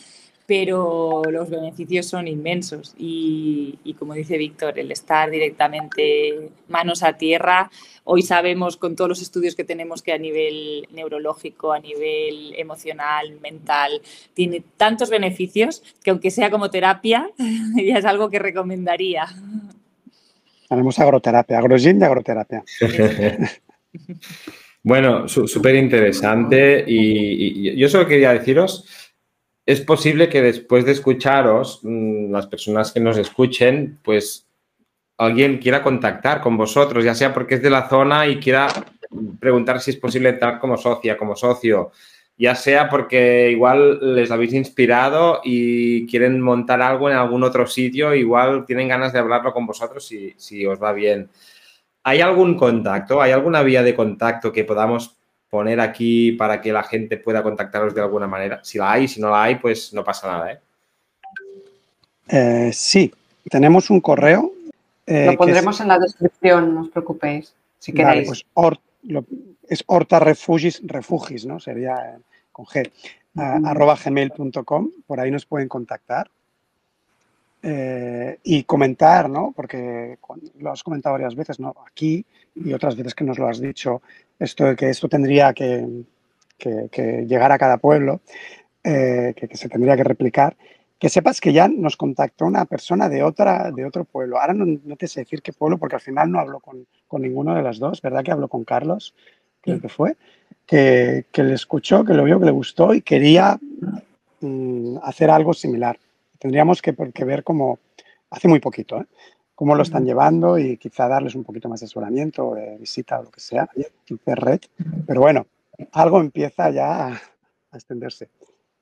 Pero los beneficios son inmensos y, como dice Víctor, el estar directamente manos a tierra, hoy sabemos con todos los estudios que tenemos que a nivel neurológico, a nivel emocional, mental, tiene tantos beneficios que aunque sea como terapia, [laughs] ya es algo que recomendaría. Tenemos agroterapia, agrogin de agroterapia. [laughs] bueno, súper interesante y, y yo solo quería deciros es posible que después de escucharos, mm, las personas que nos escuchen, pues alguien quiera contactar con vosotros, ya sea porque es de la zona y quiera preguntar si es posible entrar como socia, como socio, ya sea porque igual les habéis inspirado y quieren montar algo en algún otro sitio, igual tienen ganas de hablarlo con vosotros si, si os va bien. ¿Hay algún contacto? ¿Hay alguna vía de contacto que podamos poner aquí para que la gente pueda contactaros de alguna manera? Si la hay, si no la hay, pues no pasa nada. ¿eh? Eh, sí, tenemos un correo. Eh, lo pondremos en la descripción, no os preocupéis, si queréis. pues es horta refugis, refugis, ¿no? Sería con G, arroba gmail.com, por ahí nos pueden contactar. y comentar, ¿no? Porque lo has comentado varias veces, ¿no? Aquí y otras veces que nos lo has dicho, esto que esto tendría que, llegar a cada pueblo, eh, que, se tendría que replicar, que sepas que ya nos contactó una persona de, otra, de otro pueblo. Ahora no, te sé decir qué pueblo, porque al final no hablo con, ninguno de las dos, ¿verdad? Que hablo con Carlos, creo que fue, que, le escuchó, que lo vio, que le gustó y quería mm, hacer algo similar. Tendríamos que, que ver como, hace muy poquito, ¿eh? Cómo lo están llevando y quizá darles un poquito más de asesoramiento, de visita o lo que sea, red. Pero bueno, algo empieza ya a, extenderse.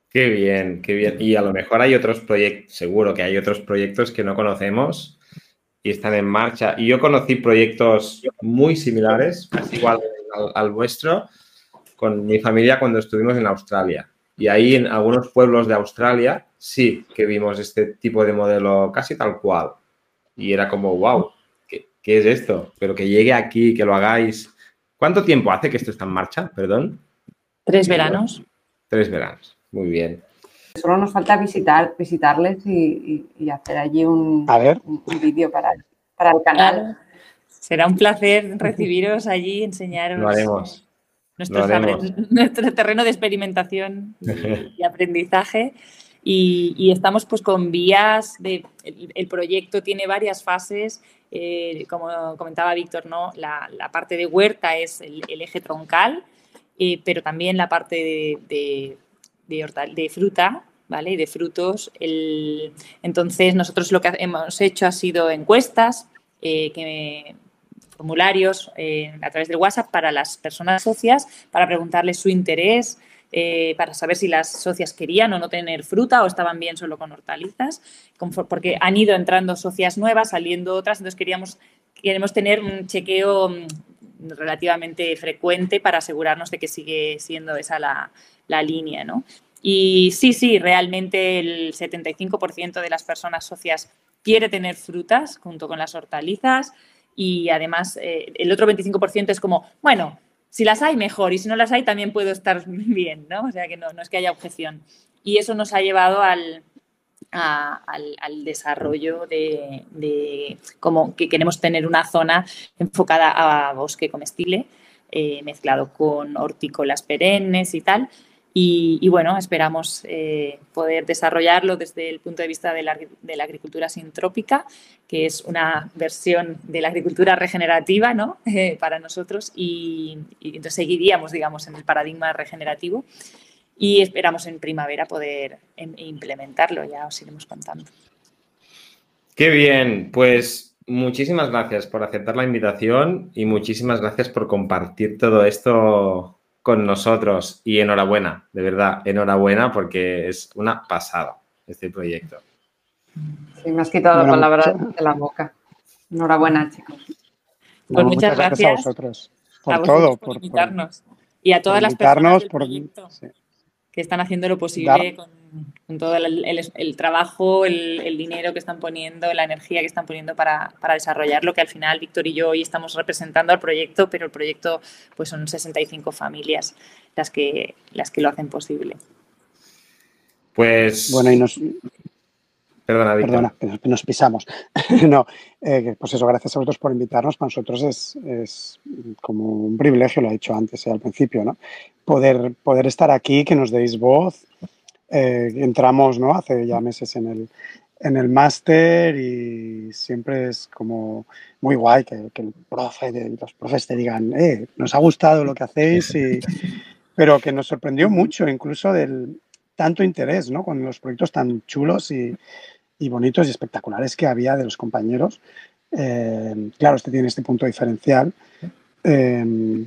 Qué bien, qué bien. Y a lo mejor hay otros proyectos, seguro que hay otros proyectos que no conocemos y están en marcha. Y yo conocí proyectos muy similares, igual al, al vuestro, con mi familia cuando estuvimos en Australia. Y ahí en algunos pueblos de Australia sí que vimos este tipo de modelo casi tal cual y era como, wow, ¿qué, es esto? Pero que llegue aquí, que lo hagáis. ¿Cuánto tiempo hace que esto está en marcha? Perdón. Tres veranos. Tres veranos, muy bien. Solo nos falta visitar, visitarles y, hacer allí un, vídeo para, para el canal. Será un placer recibiros allí, enseñaros. Lo haremos. Nuestro, [laughs] nuestro terreno de experimentación y aprendizaje. Y, estamos pues con vías de, el, proyecto tiene varias fases, eh, como comentaba Víctor, ¿no? La, parte de huerta es el, eje troncal, eh, pero también la parte de, de, fruta, ¿vale? de frutos. entonces, nosotros lo que hemos hecho ha sido encuestas, eh, formularios a través del WhatsApp para las personas socias, para preguntarles su interés, eh, para saber si las socias querían o no tener fruta o estaban bien solo con hortalizas, porque han ido entrando socias nuevas, saliendo otras, entonces queríamos, queremos tener un chequeo mm, relativamente frecuente para asegurarnos de que sigue siendo esa la, la línea, ¿no? Y sí, sí, realmente el 75% de las personas socias quiere tener frutas junto con las hortalizas y además eh, el otro 25% es como, bueno, si las hay, mejor, y si no las hay, también puedo estar [laughs] bien, ¿no? O sea que no, no es que haya objeción. Y eso nos ha llevado al, al, desarrollo de, de, como que queremos tener una zona enfocada a bosque comestible, eh, mezclado con hortícolas perennes y tal, y, bueno, esperamos eh, poder desarrollarlo desde el punto de vista de la, agricultura sintrópica, que es una versión de la agricultura regenerativa ¿no? [laughs] Eh, para nosotros y, entonces seguiríamos, digamos, en el paradigma regenerativo y esperamos en primavera poder em, implementarlo, ya os iremos contando. Qué bien, pues muchísimas gracias por aceptar la invitación y muchísimas gracias por compartir todo esto con nosotros y enhorabuena, de verdad, enhorabuena porque es una pasada este proyecto. Sí, me has quitado la palabra de la boca. Enhorabuena, chicos. Pues muchas, gracias, a vosotros por todo, por, invitarnos. y a todas las personas del proyecto que están haciendo lo posible con, todo el, trabajo, el, dinero que están poniendo, la energía que están poniendo para, para, desarrollar lo que al final Víctor y yo hoy estamos representando al proyecto, pero el proyecto pues son 65 familias las que, las que lo hacen posible. Pues. Bueno, y nos, Perdona, Perdona, que nos, pisamos. [laughs] no, eh, pues eso, gracias a vosotros por invitarnos. Para nosotros es, como un privilegio, lo he dicho antes, eh, al principio, ¿no? Poder, poder estar aquí, que nos deis voz. Eh, entramos, ¿no? Hace ya meses en el, en el máster y siempre es como muy guay que, el profe, los profes te digan, eh, nos ha gustado lo que hacéis, y, [laughs] pero que nos sorprendió mucho incluso del tanto interés, ¿no? Con los proyectos tan chulos y, y bonitos y espectaculares que había de los compañeros. Eh, claro, este tiene este punto diferencial, eh,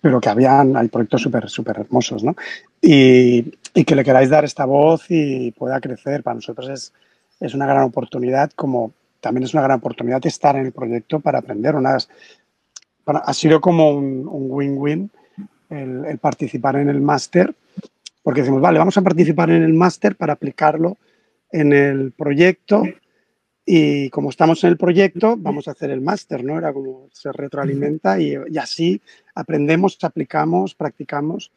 pero que habían, hay proyectos súper, súper hermosos, ¿no? Y, y, que le queráis dar esta voz y pueda crecer, para nosotros es, es una gran oportunidad, como también es una gran oportunidad estar en el proyecto para aprender. Unas, ha sido como un win-win el, el participar en el máster, porque decimos, vale, vamos a participar en el máster para aplicarlo en el proyecto y como estamos en el proyecto, vamos a hacer el máster, ¿no? Era como se retroalimenta y, así aprendemos, aplicamos, practicamos.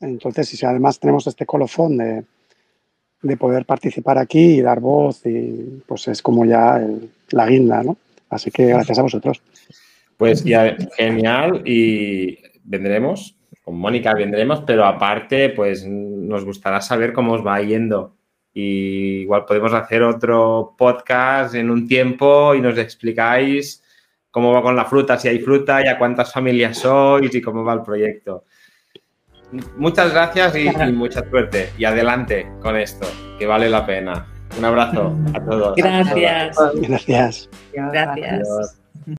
Entonces, si además tenemos este colofón de, de, poder participar aquí y dar voz, y pues es como ya la guinda, ¿no? Así que gracias a vosotros. Pues ya, genial y vendremos, con Mónica vendremos, pero aparte, pues nos gustará saber cómo os va yendo y igual podemos hacer otro podcast en un tiempo y nos explicáis cómo va con la fruta, si hay fruta y a cuántas familias sois y cómo va el proyecto. Muchas gracias y, mucha suerte. Y adelante con esto, que vale la pena. Un abrazo a todos. Gracias. Gracias. Gracias.